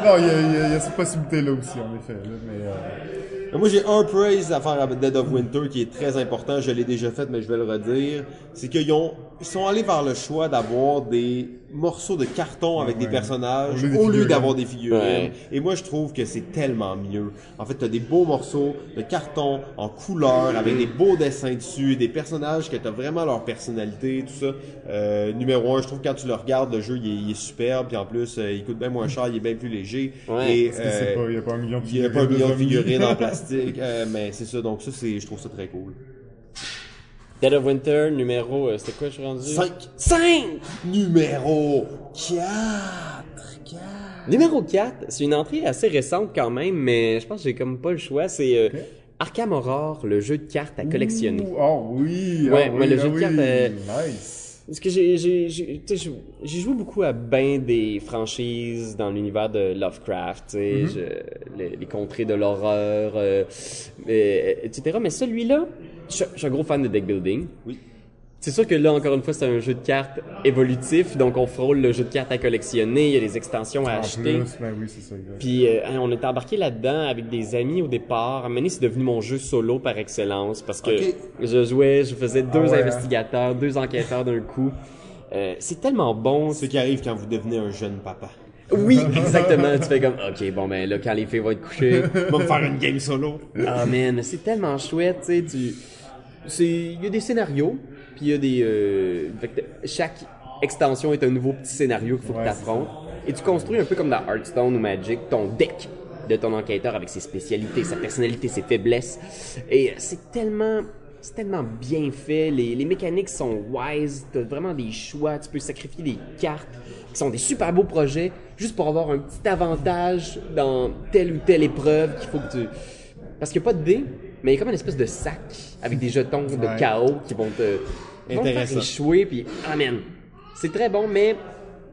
S2: Non, il y a, il y a- il y a cette possibilité-là aussi, en effet. Là, mais, euh,
S1: Moi, j'ai un praise à faire avec Dead of Winter qui est très important. Je l'ai déjà fait, mais je vais le redire. C'est qu'ils ont, ils sont allés vers le choix d'avoir des morceaux de carton avec des
S2: Ouais.
S1: personnages
S2: Au lieu figurines.
S1: d'avoir des figurines.
S3: Ouais.
S1: Et moi, je trouve que c'est tellement mieux. En fait, t'as des beaux morceaux de carton en couleur avec des beaux dessins dessus, des personnages que t'as vraiment leur personnalité, tout ça. Euh, numéro un, je trouve que quand tu le regardes, le jeu, il est, il est superbe. Puis en plus, euh, il coûte bien moins cher, il est bien plus léger.
S3: Ouais.
S1: Et,
S2: parce que c'est
S1: euh,
S2: pas- il n'y a pas un million de
S1: il n'y a pas un million de figurines en plastique, euh, mais c'est ça. Donc ça, c'est, je trouve ça très cool.
S3: Dead of Winter, numéro, euh, c'était quoi, je suis rendu?
S1: 5.
S3: 5!
S1: Numéro 4. 4.
S3: Numéro 4, c'est une entrée assez récente quand même, mais je pense que j'ai comme pas le choix. C'est euh, Arkham Horror, le jeu de cartes à collectionner.
S2: Ouh, Oh oui!
S3: Ouais,
S2: ah
S3: mais
S2: oui,
S3: le
S2: ah
S3: jeu de
S2: oui,
S3: cartes, euh,
S2: Nice!
S3: Parce que j'ai joué beaucoup à ben des franchises dans l'univers de Lovecraft,
S2: Mhm.
S3: je- les, les contrées de l'horreur, euh, euh, etc. Mais celui-là, je suis je suis un gros fan de deck building.
S1: Oui.
S3: C'est sûr que là, encore une fois, c'est un jeu de cartes évolutif, donc on frôle le jeu de cartes à collectionner, il y a des extensions à
S2: En
S3: acheter.
S2: plus, ben oui, c'est ça. exact.
S3: Puis euh, on est embarqué là-dedans avec des amis au départ. À un moment donné, c'est devenu mon jeu solo par excellence parce que je jouais, je faisais deux
S2: ouais, hein?
S3: investigateurs, deux enquêteurs d'un coup. Euh, c'est tellement bon.
S1: Ce qui arrive quand vous devenez un jeune papa.
S3: Oui, exactement. tu fais comme, ok, bon ben là, quand les filles vont être couchées,
S1: Va me faire une game solo.
S3: ah man, c'est tellement chouette, tu sais, tu... C'est... Il y a des scénarios, puis il y a des... euh, fait que chaque extension est un nouveau petit scénario qu'il faut
S2: Ouais,
S3: que tu affrontes. Et tu construis un peu comme dans Hearthstone ou Magic, ton deck de ton enquêteur avec ses spécialités, sa personnalité, ses faiblesses. Et c'est tellement... C'est tellement bien fait, les, les mécaniques sont wise, t'as vraiment des choix, tu peux sacrifier des cartes qui sont des super beaux projets juste pour avoir un petit avantage dans telle ou telle épreuve qu'il faut que tu... Parce qu'il n'y a pas de dés, mais il y a comme une espèce de sac avec des jetons de
S2: Ouais.
S3: chaos qui vont te, vont te faire échouer. Puis, amen. C'est très bon, mais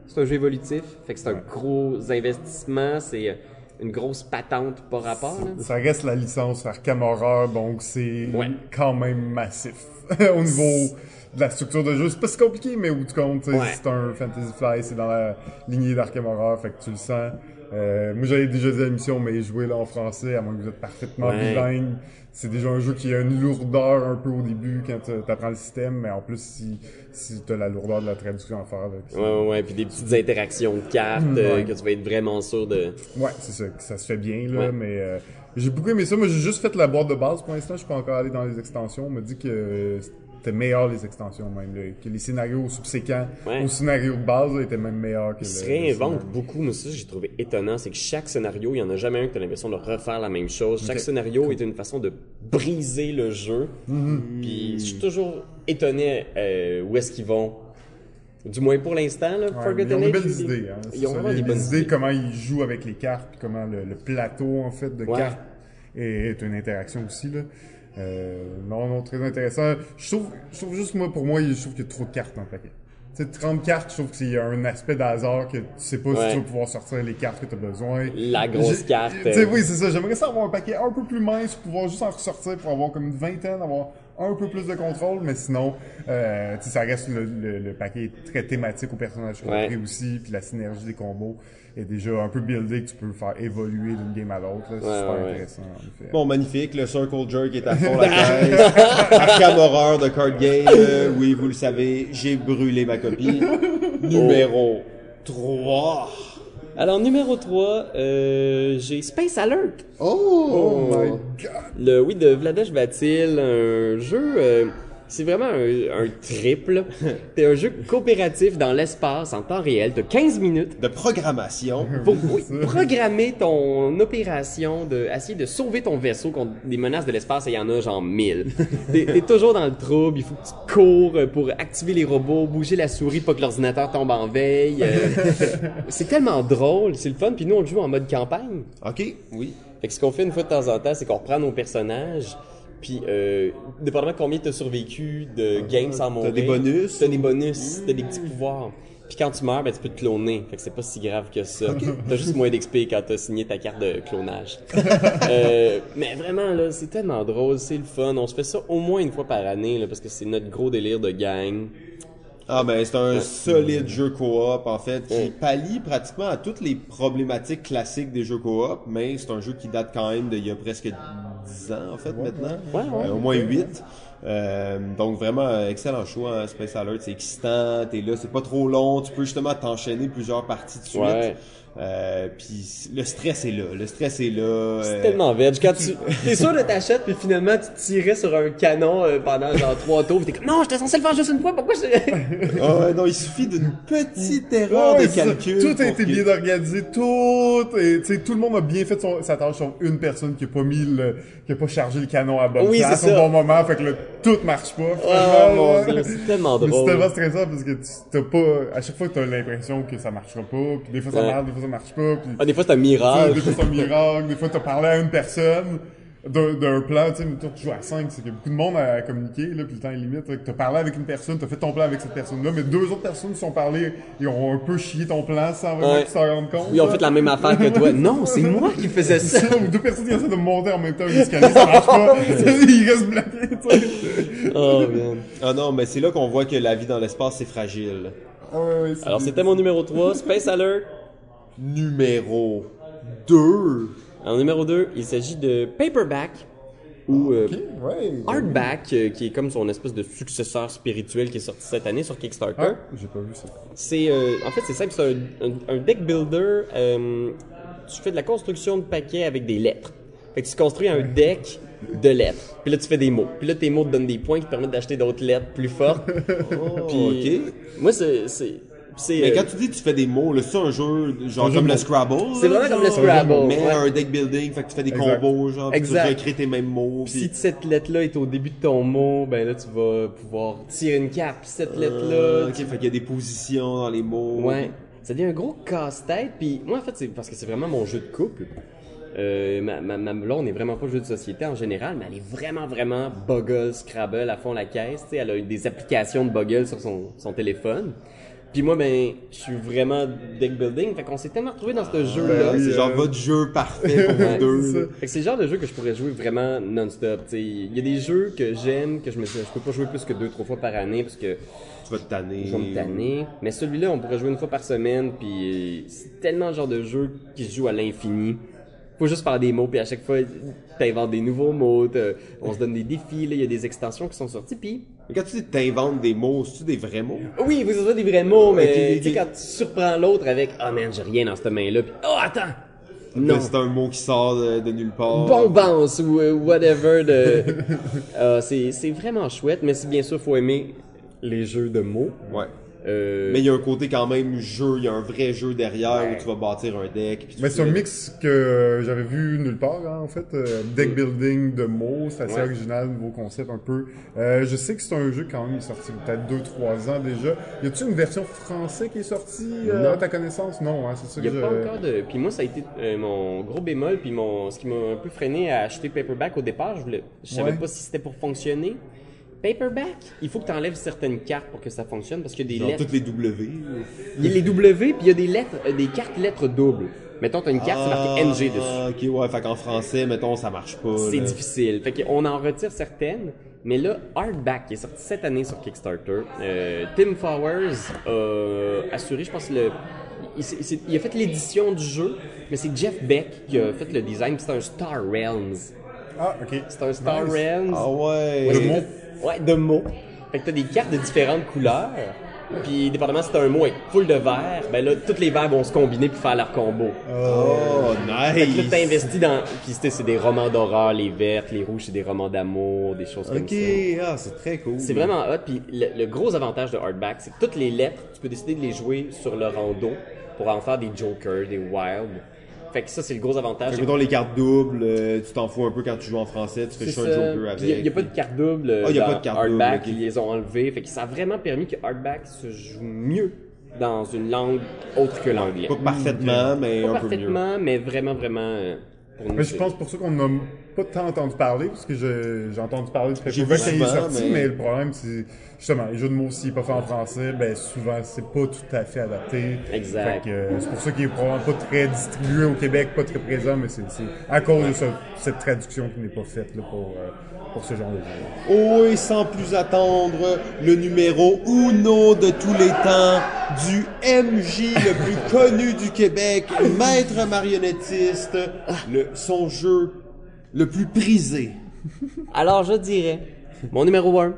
S3: c'est un jeu évolutif. Fait que c'est un gros investissement. C'est euh, une grosse patente par rapport. là.
S2: Ça reste la licence Arkham Horror, donc c'est
S3: Ouais.
S2: quand même massif. Au niveau de la structure de jeu, c'est pas si compliqué, mais au bout du compte,
S3: Ouais.
S2: c'est un Fantasy Fly, c'est dans la lignée d'Arkham Horror, fait que tu le sens. Euh, moi, j'avais déjà dit à l'émission, mais jouer là en français, à moins que vous êtes parfaitement
S3: Ouais.
S2: bilingue, c'est déjà un jeu qui a une lourdeur un peu au début quand tu apprends le système, mais en plus, si, si tu as la lourdeur de la traduction à faire, là,
S3: Ouais, ouais, ouais. Puis des petites interactions de cartes
S2: Mm,
S3: euh, que tu vas être vraiment sûr de.
S2: Ouais, c'est ça, ça se fait bien, là,
S3: Ouais.
S2: mais euh, j'ai beaucoup aimé ça. Moi, j'ai juste fait la boîte de base pour l'instant. Je suis pas encore allé dans les extensions. On m'a dit que c'était meilleur les extensions, même. là, que les scénarios subséquents
S3: Ouais.
S2: au scénario de base là, étaient même meilleurs que
S3: Ils se réinventent beaucoup. Mais ça, j'ai trouvé étonnant. C'est que chaque scénario, il y en a jamais un que tu as l'impression de refaire la même chose. Chaque scénario est une façon de briser le jeu. Puis je suis toujours étonné euh, où est-ce qu'ils vont. Du moins pour l'instant, là,
S2: Ouais, mais ils ont des belles
S3: ils-
S2: idées. Hein,
S3: Ils ont vraiment des bonnes
S2: idées,
S3: idées.
S2: comment ils jouent avec les cartes, puis comment le, le plateau, en fait, de
S3: Ouais.
S2: cartes est une interaction aussi, là. Euh, non, non, très intéressant. Je trouve, je trouve juste, moi, pour moi, je trouve qu'il y a trop de cartes dans le paquet. Tu sais, 30 cartes, je trouve qu'il y a un aspect d'hasard que tu sais pas
S3: Ouais.
S2: si tu vas pouvoir sortir les cartes que tu as besoin.
S3: La grosse carte.
S2: Tu sais,
S3: euh,
S2: oui, c'est ça. J'aimerais ça avoir un paquet un peu plus mince, pouvoir juste en ressortir pour avoir comme une vingtaine, avoir un peu plus de contrôle, mais sinon, euh, tu sais, ça reste le, le, le paquet très thématique au personnage
S3: Ouais.
S2: aussi, puis la synergie des combos est déjà un peu buildée que tu peux faire évoluer d'une game à l'autre. là. C'est
S3: Ouais,
S2: super
S3: ouais,
S2: intéressant, en.
S1: Bon, magnifique. Le Circle Jerk est à fond la caisse. Arkham Horror de Card Game. Euh, oui, vous le savez, j'ai brûlé ma copie. Numéro 3.
S3: Alors, numéro 3, euh, j'ai Space Alert.
S2: Oh my god!
S3: Le, oui, de Vladesh Vatil, un jeu, euh, c'est vraiment un, un triple. C'est un jeu coopératif dans l'espace en temps réel. T'as 15 minutes
S1: De programmation.
S3: pour oui, programmer ton opération, de essayer de sauver ton vaisseau contre des menaces de l'espace, et il y en a genre 1000. T'es t'es toujours dans le trouble, il faut que tu cours pour activer les robots, bouger la souris pour que l'ordinateur tombe en veille. euh. c'est tellement drôle, c'est le fun, puis nous on le joue en mode campagne.
S1: OK, oui.
S3: Fait que ce qu'on fait une fois de temps en temps, c'est qu'on reprend nos personnages, puis euh, dépendamment de combien t'as survécu de games sans mourir,
S1: des bonus.
S3: T'as des bonus, t'as des petits pouvoirs. Puis quand tu meurs, ben tu peux te cloner. Fait que c'est pas si grave que ça. T'as juste moins d'XP quand t'as signé ta carte de clonage. Euh, mais vraiment là, c'est tellement drôle, c'est le fun. On se fait ça au moins une fois par année là, parce que c'est notre gros délire de gang.
S1: Ah ben c'est un solide jeu coop en fait qui pallie pratiquement à toutes les problématiques classiques des jeux coop, mais c'est un jeu qui date quand même d'il y a presque 10 ans en fait maintenant,
S3: Ouais, ouais.
S1: Euh, au moins 8. Euh, donc vraiment euh, excellent choix hein, Space Alert, c'est excitant, t'es là, c'est pas trop long, tu peux justement t'enchaîner plusieurs parties de suite.
S3: Ouais.
S1: Euh, puis le stress est là, le stress est là.
S3: C'est
S1: euh,
S3: tellement veg. Quand tu t'es sûr de t'achètes, puis finalement tu tirais sur un canon euh, pendant genre trois tours, pis t'es comme non, j'étais censé le faire juste une fois, pourquoi je.
S1: Ouais, non, il suffit d'une petite erreur
S2: Ouais,
S1: de calcul.
S2: Tout a été
S1: que-
S2: bien organisé, tout, et, tu sais, tout le monde a bien fait son- sa tâche, sauf une personne qui a pas mis le, qui a pas chargé le canon à bonne
S3: Oui,
S2: place
S3: c'est
S2: au
S3: ça.
S2: bon moment, fait que là, tout marche pas.
S3: Oh mon dieu, c'est tellement
S2: C'est tellement stressant parce que t'as pas, à chaque fois t'as l'impression que ça marchera pas, puis des fois ça marche, des fois ça marche pas, puis
S3: Ah, des fois c'est un miracle.
S2: des fois c'est un miracle, des fois t'as parlé à une personne, d'un plan, tu sais, mettons, tu joues à 5, c'est qu'il y a beaucoup de monde à communiquer, là, puis le temps est limite. Tu as parlé avec une personne, tu as fait ton plan avec cette personne-là, mais deux autres personnes se sont parlé et ont un peu chié ton plan sans vraiment
S3: Ouais.
S2: s'en rendent compte.
S3: Ils ont
S2: là.
S3: fait la même affaire que toi. Non, c'est moi qui faisais ça.
S2: Ça, ou deux personnes qui essaient de monter en même temps un escalier, ça marche pas. Ils restent bloqués, tu sais.
S3: Oh, man.
S1: Ah non, mais c'est là qu'on voit que la vie dans l'espace, c'est fragile.
S2: Ah ouais, ouais,
S3: Alors, c'était mon numéro 3, Space Alert.
S1: Numéro 2.
S3: En numéro 2, il s'agit de Paperback, ou euh,
S2: ouais.
S3: Hardback, euh, qui est comme son espèce de successeur spirituel qui est sorti cette année sur Kickstarter.
S2: Ah, j'ai pas vu ça.
S3: C'est, euh, en fait, c'est simple, c'est un, un- un deck builder. euh, tu fais de la construction de paquets avec des lettres. Fait que tu construis un deck de lettres. Puis là, tu fais des mots. Puis là, tes mots te donnent des points qui te permettent d'acheter d'autres lettres plus fortes.
S1: Oh,
S3: Puis,
S1: ok.
S3: Moi, c'est,
S1: Mais
S3: euh,
S1: quand tu dis que tu fais des mots, là, c'est un jeu genre
S2: Un
S1: comme le. Scrabble.
S3: C'est
S1: là,
S3: vraiment comme
S1: genre,
S3: le Scrabble,
S1: Mais
S3: ouais.
S1: un deck building, fait que tu fais des
S2: Exact.
S1: combos, genre,
S3: Exact.
S1: tu recrées tes mêmes mots.
S3: si
S1: Puis...
S3: cette lettre-là est au début de ton mot, ben là, tu vas pouvoir tirer une carte. Puis cette lettre-là,
S1: Euh, ok, fait qu'il y a des positions dans les mots.
S3: Ouais. Ça devient un gros casse-tête. Puis moi, en fait, c'est parce que c'est vraiment mon jeu de couple. Euh, ma, ma, ma blonde n'est vraiment pas jeu de société en général, mais elle est vraiment, vraiment Boggle, Scrabble à fond la caisse. Tu sais, elle a eu des applications de Boggle sur son, son téléphone. Puis moi, ben, je suis vraiment deck building. Fait qu'on s'est tellement retrouvés dans ce jeu-là.
S2: oui,
S1: C'est
S2: euh,
S1: genre votre jeu parfait pour vous deux.
S3: Fait que c'est le genre de jeu que je pourrais jouer vraiment non-stop. tu sais. Il y a des jeux que j'aime, que je me je peux pas jouer plus que deux, trois fois par année parce que
S1: Tu vas te tanner.
S3: je vais me tanner. Mais celui-là, on pourrait jouer une fois par semaine, puis c'est tellement le genre de jeu qui se joue à l'infini. Faut juste faire des mots, puis à chaque fois, t'inventes des nouveaux mots, on se donne des défis, là, il y a des extensions qui sont sorties, puis...
S1: Mais quand tu dis t'inventes des mots, c'est-tu des vrais mots?
S3: Oui, vous avez des vrais mots, mais tu sais, quand tu surprends l'autre avec « Ah man, j'ai rien dans cette main-là », puis « Oh, attends! » Non.
S1: c'est un mot qui sort de, de nulle part.
S3: Bombance ou euh, whatever de... Ah, c'est vraiment chouette, mais c'est bien sûr, faut aimer les jeux de mots.
S1: Ouais.
S3: Euh,
S1: Mais il y a un côté quand même jeu, il y a un vrai jeu derrière où tu vas bâtir un deck. puis
S2: Mais c'est un mix que j'avais vu nulle part, hein, en fait. Euh, deck building de mots, c'est assez
S3: Ouais.
S2: original, nouveau concept un peu. Euh, je sais que c'est un jeu quand même, il est sorti peut-être 2-3 ans déjà. Y a-tu une version française qui est sortie euh,
S3: Non.
S2: à ta connaissance? Non, hein, c'est ça
S3: Il
S2: que
S3: n'y a
S2: je...
S3: pas encore de. Puis moi, ça a été euh, mon gros bémol, puis mon ce qui m'a un peu freiné à acheter Paperback au départ. Je voulais, je savais
S2: Ouais.
S3: pas si c'était pour fonctionner. Paperback, il faut que tu enlèves certaines cartes pour que ça fonctionne parce qu'il y a des
S1: Genre
S3: lettres.
S1: toutes les W.
S3: Il y a les W, puis il y a des lettres, euh, des cartes lettres doubles. Mettons, t'as une carte, c'est marqué NG dessus.
S1: Ah, ok, ouais, fait qu'en français, mettons, ça marche pas.
S3: C'est
S1: là.
S3: difficile. Fait qu'on en retire certaines. Mais là, Hardback, qui est sorti cette année sur Kickstarter, euh, Tim Flowers a assuré, je pense, le. Il, s'est- il s'est- il a fait l'édition du jeu, mais c'est Jeff Beck qui a fait le design, puis c'est un Star Realms.
S2: Ah, ok.
S3: C'est un Star
S2: Nice.
S3: Realms.
S1: Ah ouais.
S3: C'est-
S2: mots.
S3: Ouais, de mots. Fait que t'as des cartes de différentes couleurs. Puis, dépendamment si t'as un mot avec full de verres, ben là, tous les verres vont se combiner pour faire leur combo.
S1: Oh,
S3: Fait que là,
S1: nice.
S3: t'investis dans. Puis, c'est des romans d'horreur, les vertes, les rouges, c'est des romans d'amour, des choses comme
S1: Ok,
S3: ça.
S1: ah, c'est très cool.
S3: C'est vraiment hot. Puis, le, le gros avantage de Hardback, c'est que toutes les lettres, tu peux décider de les jouer sur le rando pour en faire des jokers, des wild. Fait que ça, c'est le gros avantage.
S1: Fait que, les cartes doubles, euh, tu t'en fous un peu quand tu joues en français, tu fais juste un joker avec.
S3: Il n'y a, pas de carte double
S1: Ah, il y a pas de carte double,
S3: Hardback, ils les ont enlevés. Fait que ça a vraiment permis que Hardback se joue mieux dans une langue autre que l'anglais.
S1: Pas parfaitement, mais
S3: Pas
S1: un peu mieux.
S3: parfaitement, mais vraiment, vraiment. euh, pour nous,
S2: Mais je pense pour ça qu'on n'a pas tant entendu parler, parce que j'ai entendu parler de Paperback
S1: vu
S2: quand il est sorti,
S1: mais-
S2: mais... le problème, c'est justement, les jeux de mots, s'ils pas fait en français, ben souvent, c'est pas tout à fait adapté.
S3: Exact.
S2: Euh, c'est pour ça qu'il est probablement pas très distribué au Québec, pas très présent, mais c'est c'est à cause de ce- cette traduction qui n'est pas faite là, pour, euh, pour ce genre de jeu.
S1: Oh, et sans plus attendre, le numéro uno de tous les temps du MJ le plus connu du Québec, maître marionnettiste, le, son jeu le plus prisé.
S3: Alors, je dirais, mon numéro 1,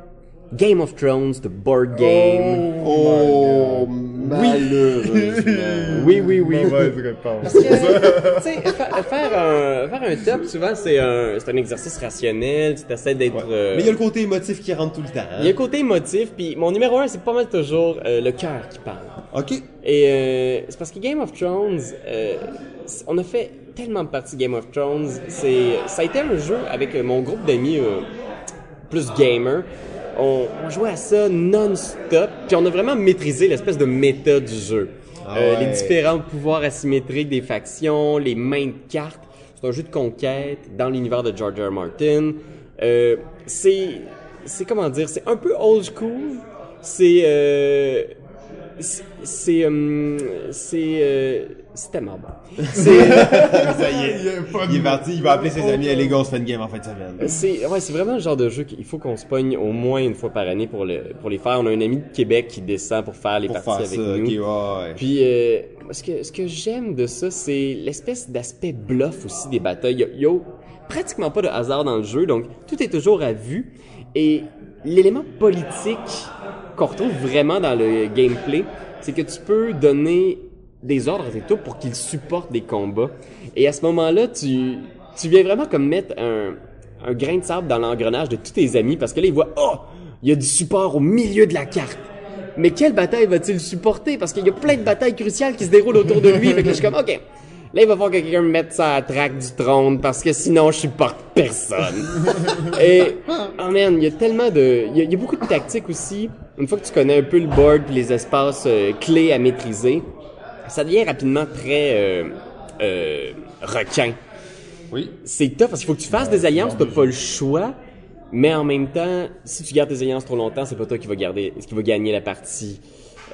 S3: Game of Thrones, the board game.
S1: Oh, malheureusement.
S3: Oui, oui, oui.
S2: Mauvaise réponse.
S3: Parce que, tu sais, fa- faire un, faire un top, souvent, c'est un, c'est un exercice rationnel, tu essaies d'être... euh,
S1: Mais il y a le côté émotif qui rentre tout le temps. hein.
S3: il y a un côté émotif, puis mon numéro 1, c'est pas mal toujours euh, le cœur qui parle.
S1: Ok.
S3: Et euh, c'est parce que Game of Thrones, euh, on a fait tellement de parties Game of Thrones. C'est, ça a été un jeu avec euh, mon groupe d'amis euh, plus gamer. On, on jouait à ça non-stop, puis on a vraiment maîtrisé l'espèce de méta du jeu.
S1: Ah
S3: Euh,
S1: ouais.
S3: Les différents pouvoirs asymétriques des factions, les mains de cartes. c'est un jeu de conquête dans l'univers de George R. R. Martin. Euh, c'est, c'est comment dire, c'est un peu old school. C'est, euh, c'est, c'est, hum, c'est, euh, c'est tellement bon. C'est,
S1: Ça y est.
S2: Il
S1: est parti, il va appeler ses amis, allez, gars, on se fait une game en fin de semaine.
S3: c'est, ouais, c'est vraiment le genre de jeu qu'il faut qu'on se pogne au moins une fois par année pour le, pour les faire. On a un ami de Québec qui descend pour faire les
S1: Pour
S3: parties
S1: faire
S3: avec
S1: ça,
S3: nous.
S1: ok, ouais, ouais.
S3: Puis, euh, ce que, ce que j'aime de ça, c'est l'espèce d'aspect bluff aussi des batailles. Il y a, il y a pratiquement pas de hasard dans le jeu, donc tout est toujours à vue. Et l'élément politique qu'on retrouve vraiment dans le gameplay, c'est que tu peux donner des ordres tes troupes pour qu'ils supportent des combats. Et à ce moment-là, tu, tu viens vraiment comme mettre un, grain de sable dans l'engrenage de tous tes amis parce que là, ils voient, oh, il y a du support au milieu de la carte. Mais quelle bataille va-t-il supporter? Parce qu'il y a plein de batailles cruciales qui se déroulent autour de lui. fait je suis comme, OK. Là, il va falloir que quelqu'un me mette ça à la traque du trône parce que sinon, je supporte personne. Et, oh man, il y a tellement de, il y a, il y a beaucoup de tactiques aussi. Une fois que tu connais un peu le board puis les espaces euh, clés à maîtriser, ça devient rapidement très, euh, euh, requin
S1: Oui.
S3: c'est tough parce qu'il faut que tu fasses des alliances, t'as pas le choix. Mais en même temps, si tu gardes tes alliances trop longtemps, c'est pas toi qui va garder, qui va gagner la partie.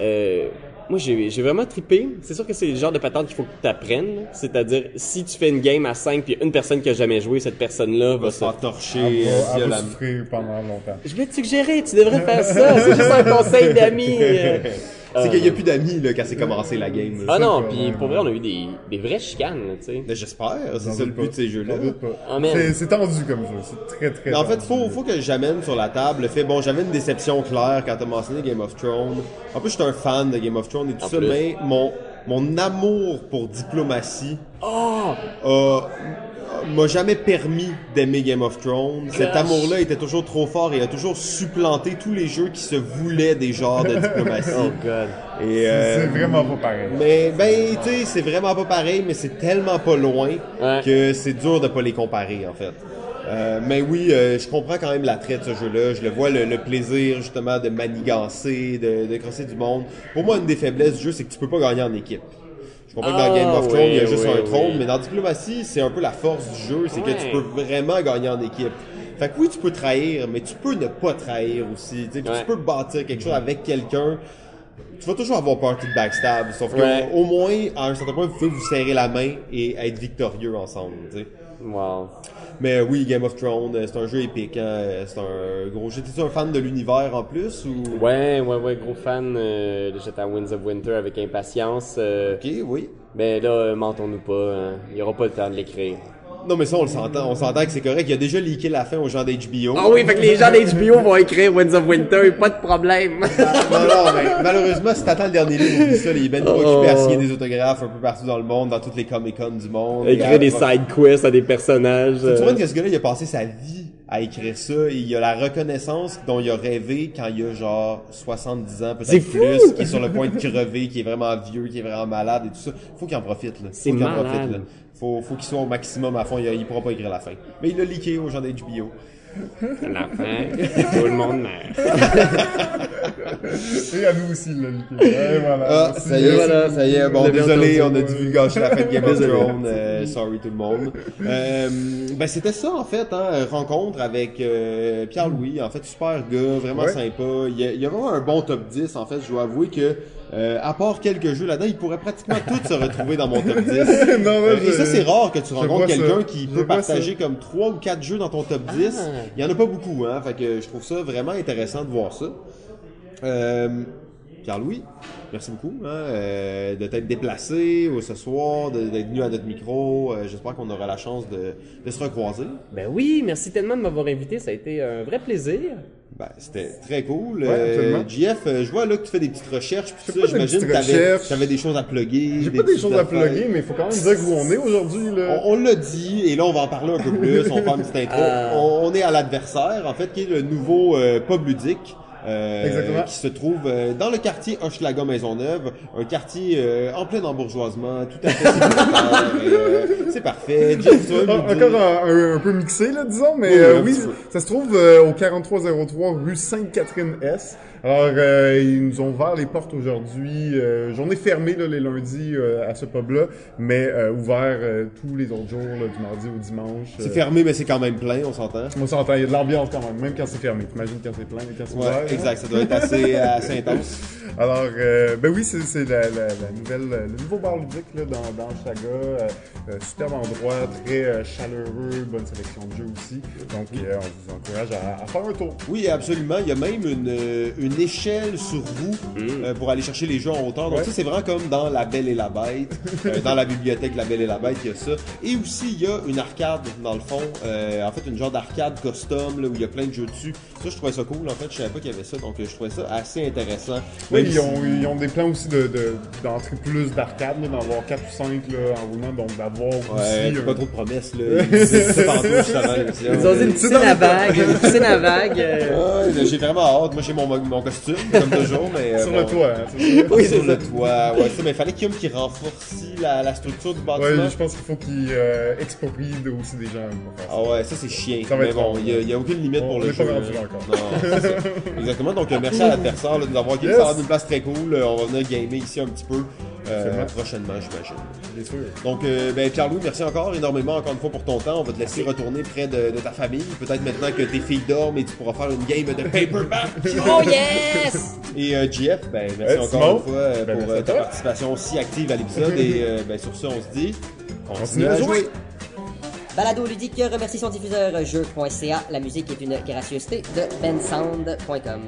S3: Euh, moi, j'ai j'ai vraiment trippé. C'est sûr que c'est le genre de patente qu'il faut que tu apprennes. C'est-à-dire, si tu fais une game à 5 puis une personne qui a jamais joué, cette personne-là
S1: On
S3: va
S1: va
S3: se...
S1: faire torcher
S2: Elle va, souffrir pendant longtemps.
S3: Je vais te suggérer, tu devrais faire ça. C'est juste un conseil d'amis. euh.
S1: C'est qu'il y a plus d'amis, là, quand c'est commencé la game. là.
S3: Ah non, puis
S2: ouais,
S3: pour vrai, on a eu des, des vraies chicanes, là, tu sais.
S1: Mais J'espère, c'est
S2: J'en
S1: ça le
S2: doute
S1: but
S2: pas.
S1: de ces jeux-là.
S2: J'en doute pas.
S3: Ah, man.
S2: C'est- C'est tendu comme jeu, c'est très très
S1: Mais en fait,
S2: tendu.
S1: faut, faut que j'amène sur la table le fait, bon, j'avais une déception claire quand t'as mentionné Game of Thrones. En plus, j'étais un fan de Game of Thrones et tout
S3: En
S1: ça,
S3: plus.
S1: mais mon, mon amour pour diplomatie
S3: Oh!
S1: a- m'a jamais permis d'aimer Game of Thrones. Cet amour-là était toujours trop fort et a toujours supplanté tous les jeux qui se voulaient des genres de diplomatie.
S3: Oh god.
S1: Euh,
S2: c'est vraiment pas pareil.
S1: Mais ben, tu sais, c'est vraiment pas pareil, mais c'est tellement pas loin
S3: Ouais.
S1: que c'est dur de pas les comparer en fait. Euh, mais oui, euh, je comprends quand même l'attrait de ce jeu-là. Je le vois le, le plaisir justement de manigancer, de, de crosser du monde. Pour moi, une des faiblesses du jeu, c'est que tu peux pas gagner en équipe. Je comprends que dans
S3: Ah,
S1: Game of Thrones, il y a juste
S3: oui,
S1: un trône,
S3: oui.
S1: mais dans Diplomatie, c'est un peu la force du jeu, c'est que tu peux vraiment gagner en équipe. Fait que oui, tu peux trahir, mais tu peux ne pas trahir aussi. Tu peux bâtir quelque chose avec quelqu'un tu vas toujours avoir peur de backstab, sauf que
S3: Ouais.
S1: au moins, à un certain point, vous pouvez vous serrer la main et être victorieux ensemble, tu sais.
S3: Wow.
S1: Mais oui, Game of Thrones, euh, c'est un jeu épique, hein, euh, c'est un gros jeu. T'es-tu un fan de l'univers en plus ou?
S3: Ouais, ouais, ouais, gros fan. Euh, J'étais à Winds of Winter avec impatience. Euh,
S1: Ok, oui.
S3: Mais là, euh, mentons-nous pas. hein. Il y aura pas le temps de l'écrire.
S1: Non, mais ça, on le s'entend, on s'entend que c'est correct. Il a déjà leaké la fin aux gens d'HBO.
S3: Ah oui, fait que les gens d'HBO vont écrire Winds of Winter, pas de problème.
S1: Non, non, mais malheureusement, si t'attends le dernier livre, oublie ça, les ben
S3: Oh.
S1: occupés à signer des autographes un peu partout dans le monde, dans toutes les Comic-Con du monde.
S3: écrire des side quests à des personnages.
S1: Tu vois que ce gars-là, il a passé sa vie à écrire ça? Il a la reconnaissance dont il a rêvé quand il a genre 70 ans, peut-être plus, qui est sur le point de crever, qui est vraiment vieux, qui est vraiment malade et tout ça. Faut qu'il en profite, là.
S3: C'est
S1: Faut qu'il en
S3: malade.
S1: profite, là. Faut, faut qu'il soit au maximum à fond, il, il pourra pas écrire la fin. Mais il l'a leaké aux gens d'HBO.
S3: La fin, tout le monde meurt.
S2: Et à nous aussi, Nicky. Ouais, voilà.
S1: Ah,
S2: Merci.
S1: ça y est,
S3: Voilà.
S1: ça y est. Bon, désolé, on a dû gâcher la fête Game of. Thrones. Euh, sorry tout le monde. Euh, ben c'était ça en fait, hein, rencontre avec euh, Pierre-Louis. En fait, super gars, vraiment
S2: Ouais.
S1: sympa. Il y, a, il y a vraiment un bon top 10. En fait, je dois avouer que euh, à part quelques jeux là-dedans, il pourrait pratiquement tous se retrouver dans mon top 10.
S2: non,
S1: Euh,
S2: ouais,
S1: et ça, c'est rare que tu rencontres quelqu'un qui
S2: Je
S1: peut partager comme trois ou quatre jeux dans ton top 10.
S3: Ah.
S1: Il y en a pas beaucoup, hein. Fait que je trouve ça vraiment intéressant de voir ça. Euh, Pierre-Louis, merci beaucoup hein, euh, de t'être déplacé euh, ce soir, d'être venu à notre micro. Euh, J'espère qu'on aura la chance de, de se recroiser.
S3: Ben oui, merci tellement de m'avoir invité, ça a été un vrai plaisir.
S1: Ben, c'était très cool.
S2: Ouais,
S1: Euh. JF, euh, je vois là que tu fais des petites recherches. Puis ça, j'imagine que t'avais
S2: recherches.
S1: avais des choses à plugger.
S2: J'ai pas des choses à plugger, mais il faut quand même dire où on est aujourd'hui, là.
S1: On, on l'a dit, et là on va en parler un peu plus, on va faire une petite intro.
S3: Ah.
S1: On, on est à l'adversaire, en fait, qui est le nouveau euh, pub ludique euh, qui se trouve euh, dans le quartier Hochelaga Maisonneuve, un quartier euh, en plein embourgeoisement, tout à fait euh, c'est parfait. Jeff,
S2: Encore un, peu mixé, là, disons, mais
S1: Oui,
S2: euh, oui, ça se trouve euh, au 4303 rue Sainte-Catherine-S. Alors, euh, ils nous ont ouvert les portes aujourd'hui. Euh, journée fermée là, les lundis euh, à ce pub-là, mais euh, ouvert euh, tous les autres jours, là, du mardi au dimanche.
S1: C'est
S2: Euh,
S1: fermé, mais c'est quand même plein, on s'entend.
S2: on s'entend, il y a de l'ambiance quand même, même quand c'est fermé. T'imagines quand c'est plein et quand c'est ouvert.
S1: Ouais,
S2: hein?
S1: exact. Ça doit être assez, assez intense.
S2: Alors, euh, ben oui, c'est la, la, la nouvelle, le nouveau bar ludique là, dans, dans Chaga. Superbe endroit, très chaleureux, bonne sélection de jeux aussi. Donc, euh, on vous encourage à, à faire un tour.
S1: Oui, absolument. Il y a même une, euh, une échelle sur vous euh, pour aller chercher les jeux en hauteur. Donc
S2: Ouais.
S1: ça, c'est vraiment comme dans La Belle et la Bête. Euh, dans la bibliothèque La Belle et la Bête, il y a ça. Et aussi, il y a une arcade, dans le fond. Euh, en fait, une genre d'arcade custom, là, où il y a plein de jeux dessus. Ça, je trouvais ça cool. En fait, je savais pas qu'il y avait ça. Donc, je trouvais ça assez intéressant.
S2: Oui, ils
S1: si-
S2: ont, ils ont des plans aussi de, de, d'entrer plus d'arcade, là, d'en avoir 4 ou 5 là, en roulement, donc d'avoir
S1: Ouais,
S2: aussi...
S1: pas trop de promesses, là. Ils tantôt, justement.
S3: ont dit à vagues. euh,
S1: Ouais, j'ai vraiment hâte. Moi, j'ai mon, mon costume, comme toujours, mais... euh,
S2: Sur
S1: bon.
S2: le toit, hein, c'est ça?
S1: Oui, sur le toit. Ouais, ça, mais il fallait qu'il y ait qui renforce la, la structure du bâtiment.
S2: Ouais, je pense qu'il faut qu'ils euh, exproprient de- aussi des gens.
S1: Ah ouais, ça c'est chiant.
S2: Ça
S1: mais bon, il y a,
S2: ouais.
S1: il y a aucune limite
S2: On-
S1: pour
S2: on
S1: le
S2: pas
S1: jeu.
S2: rendu là
S1: hein.
S2: encore.
S1: Non, ça. Exactement. Donc euh, merci à l'adversaire là, de nous avoir.
S2: Yes.
S1: D'une place très cool. Euh, On va venir gamer ici un petit peu euh, prochainement, j'imagine.
S2: Bien sûr.
S1: Donc, euh, ben, Pierre-Louis, merci encore énormément, encore une fois, pour ton temps. On va te laisser retourner près de, de ta famille. Peut-être maintenant que tes filles dorment et tu pourras faire une game de paperback.
S4: Oh yes!
S1: Et euh, JF, ben, merci
S2: Hey,
S1: encore
S2: Simon?
S1: une fois euh,
S2: Ben,
S1: pour euh, ta participation si active à l'épisode. et euh, ben, sur ce, on se dit,
S2: Continue à jouer.
S4: Balado ludique remercie son diffuseur jeu.ca. La musique est une gracieuseté de bensound.com.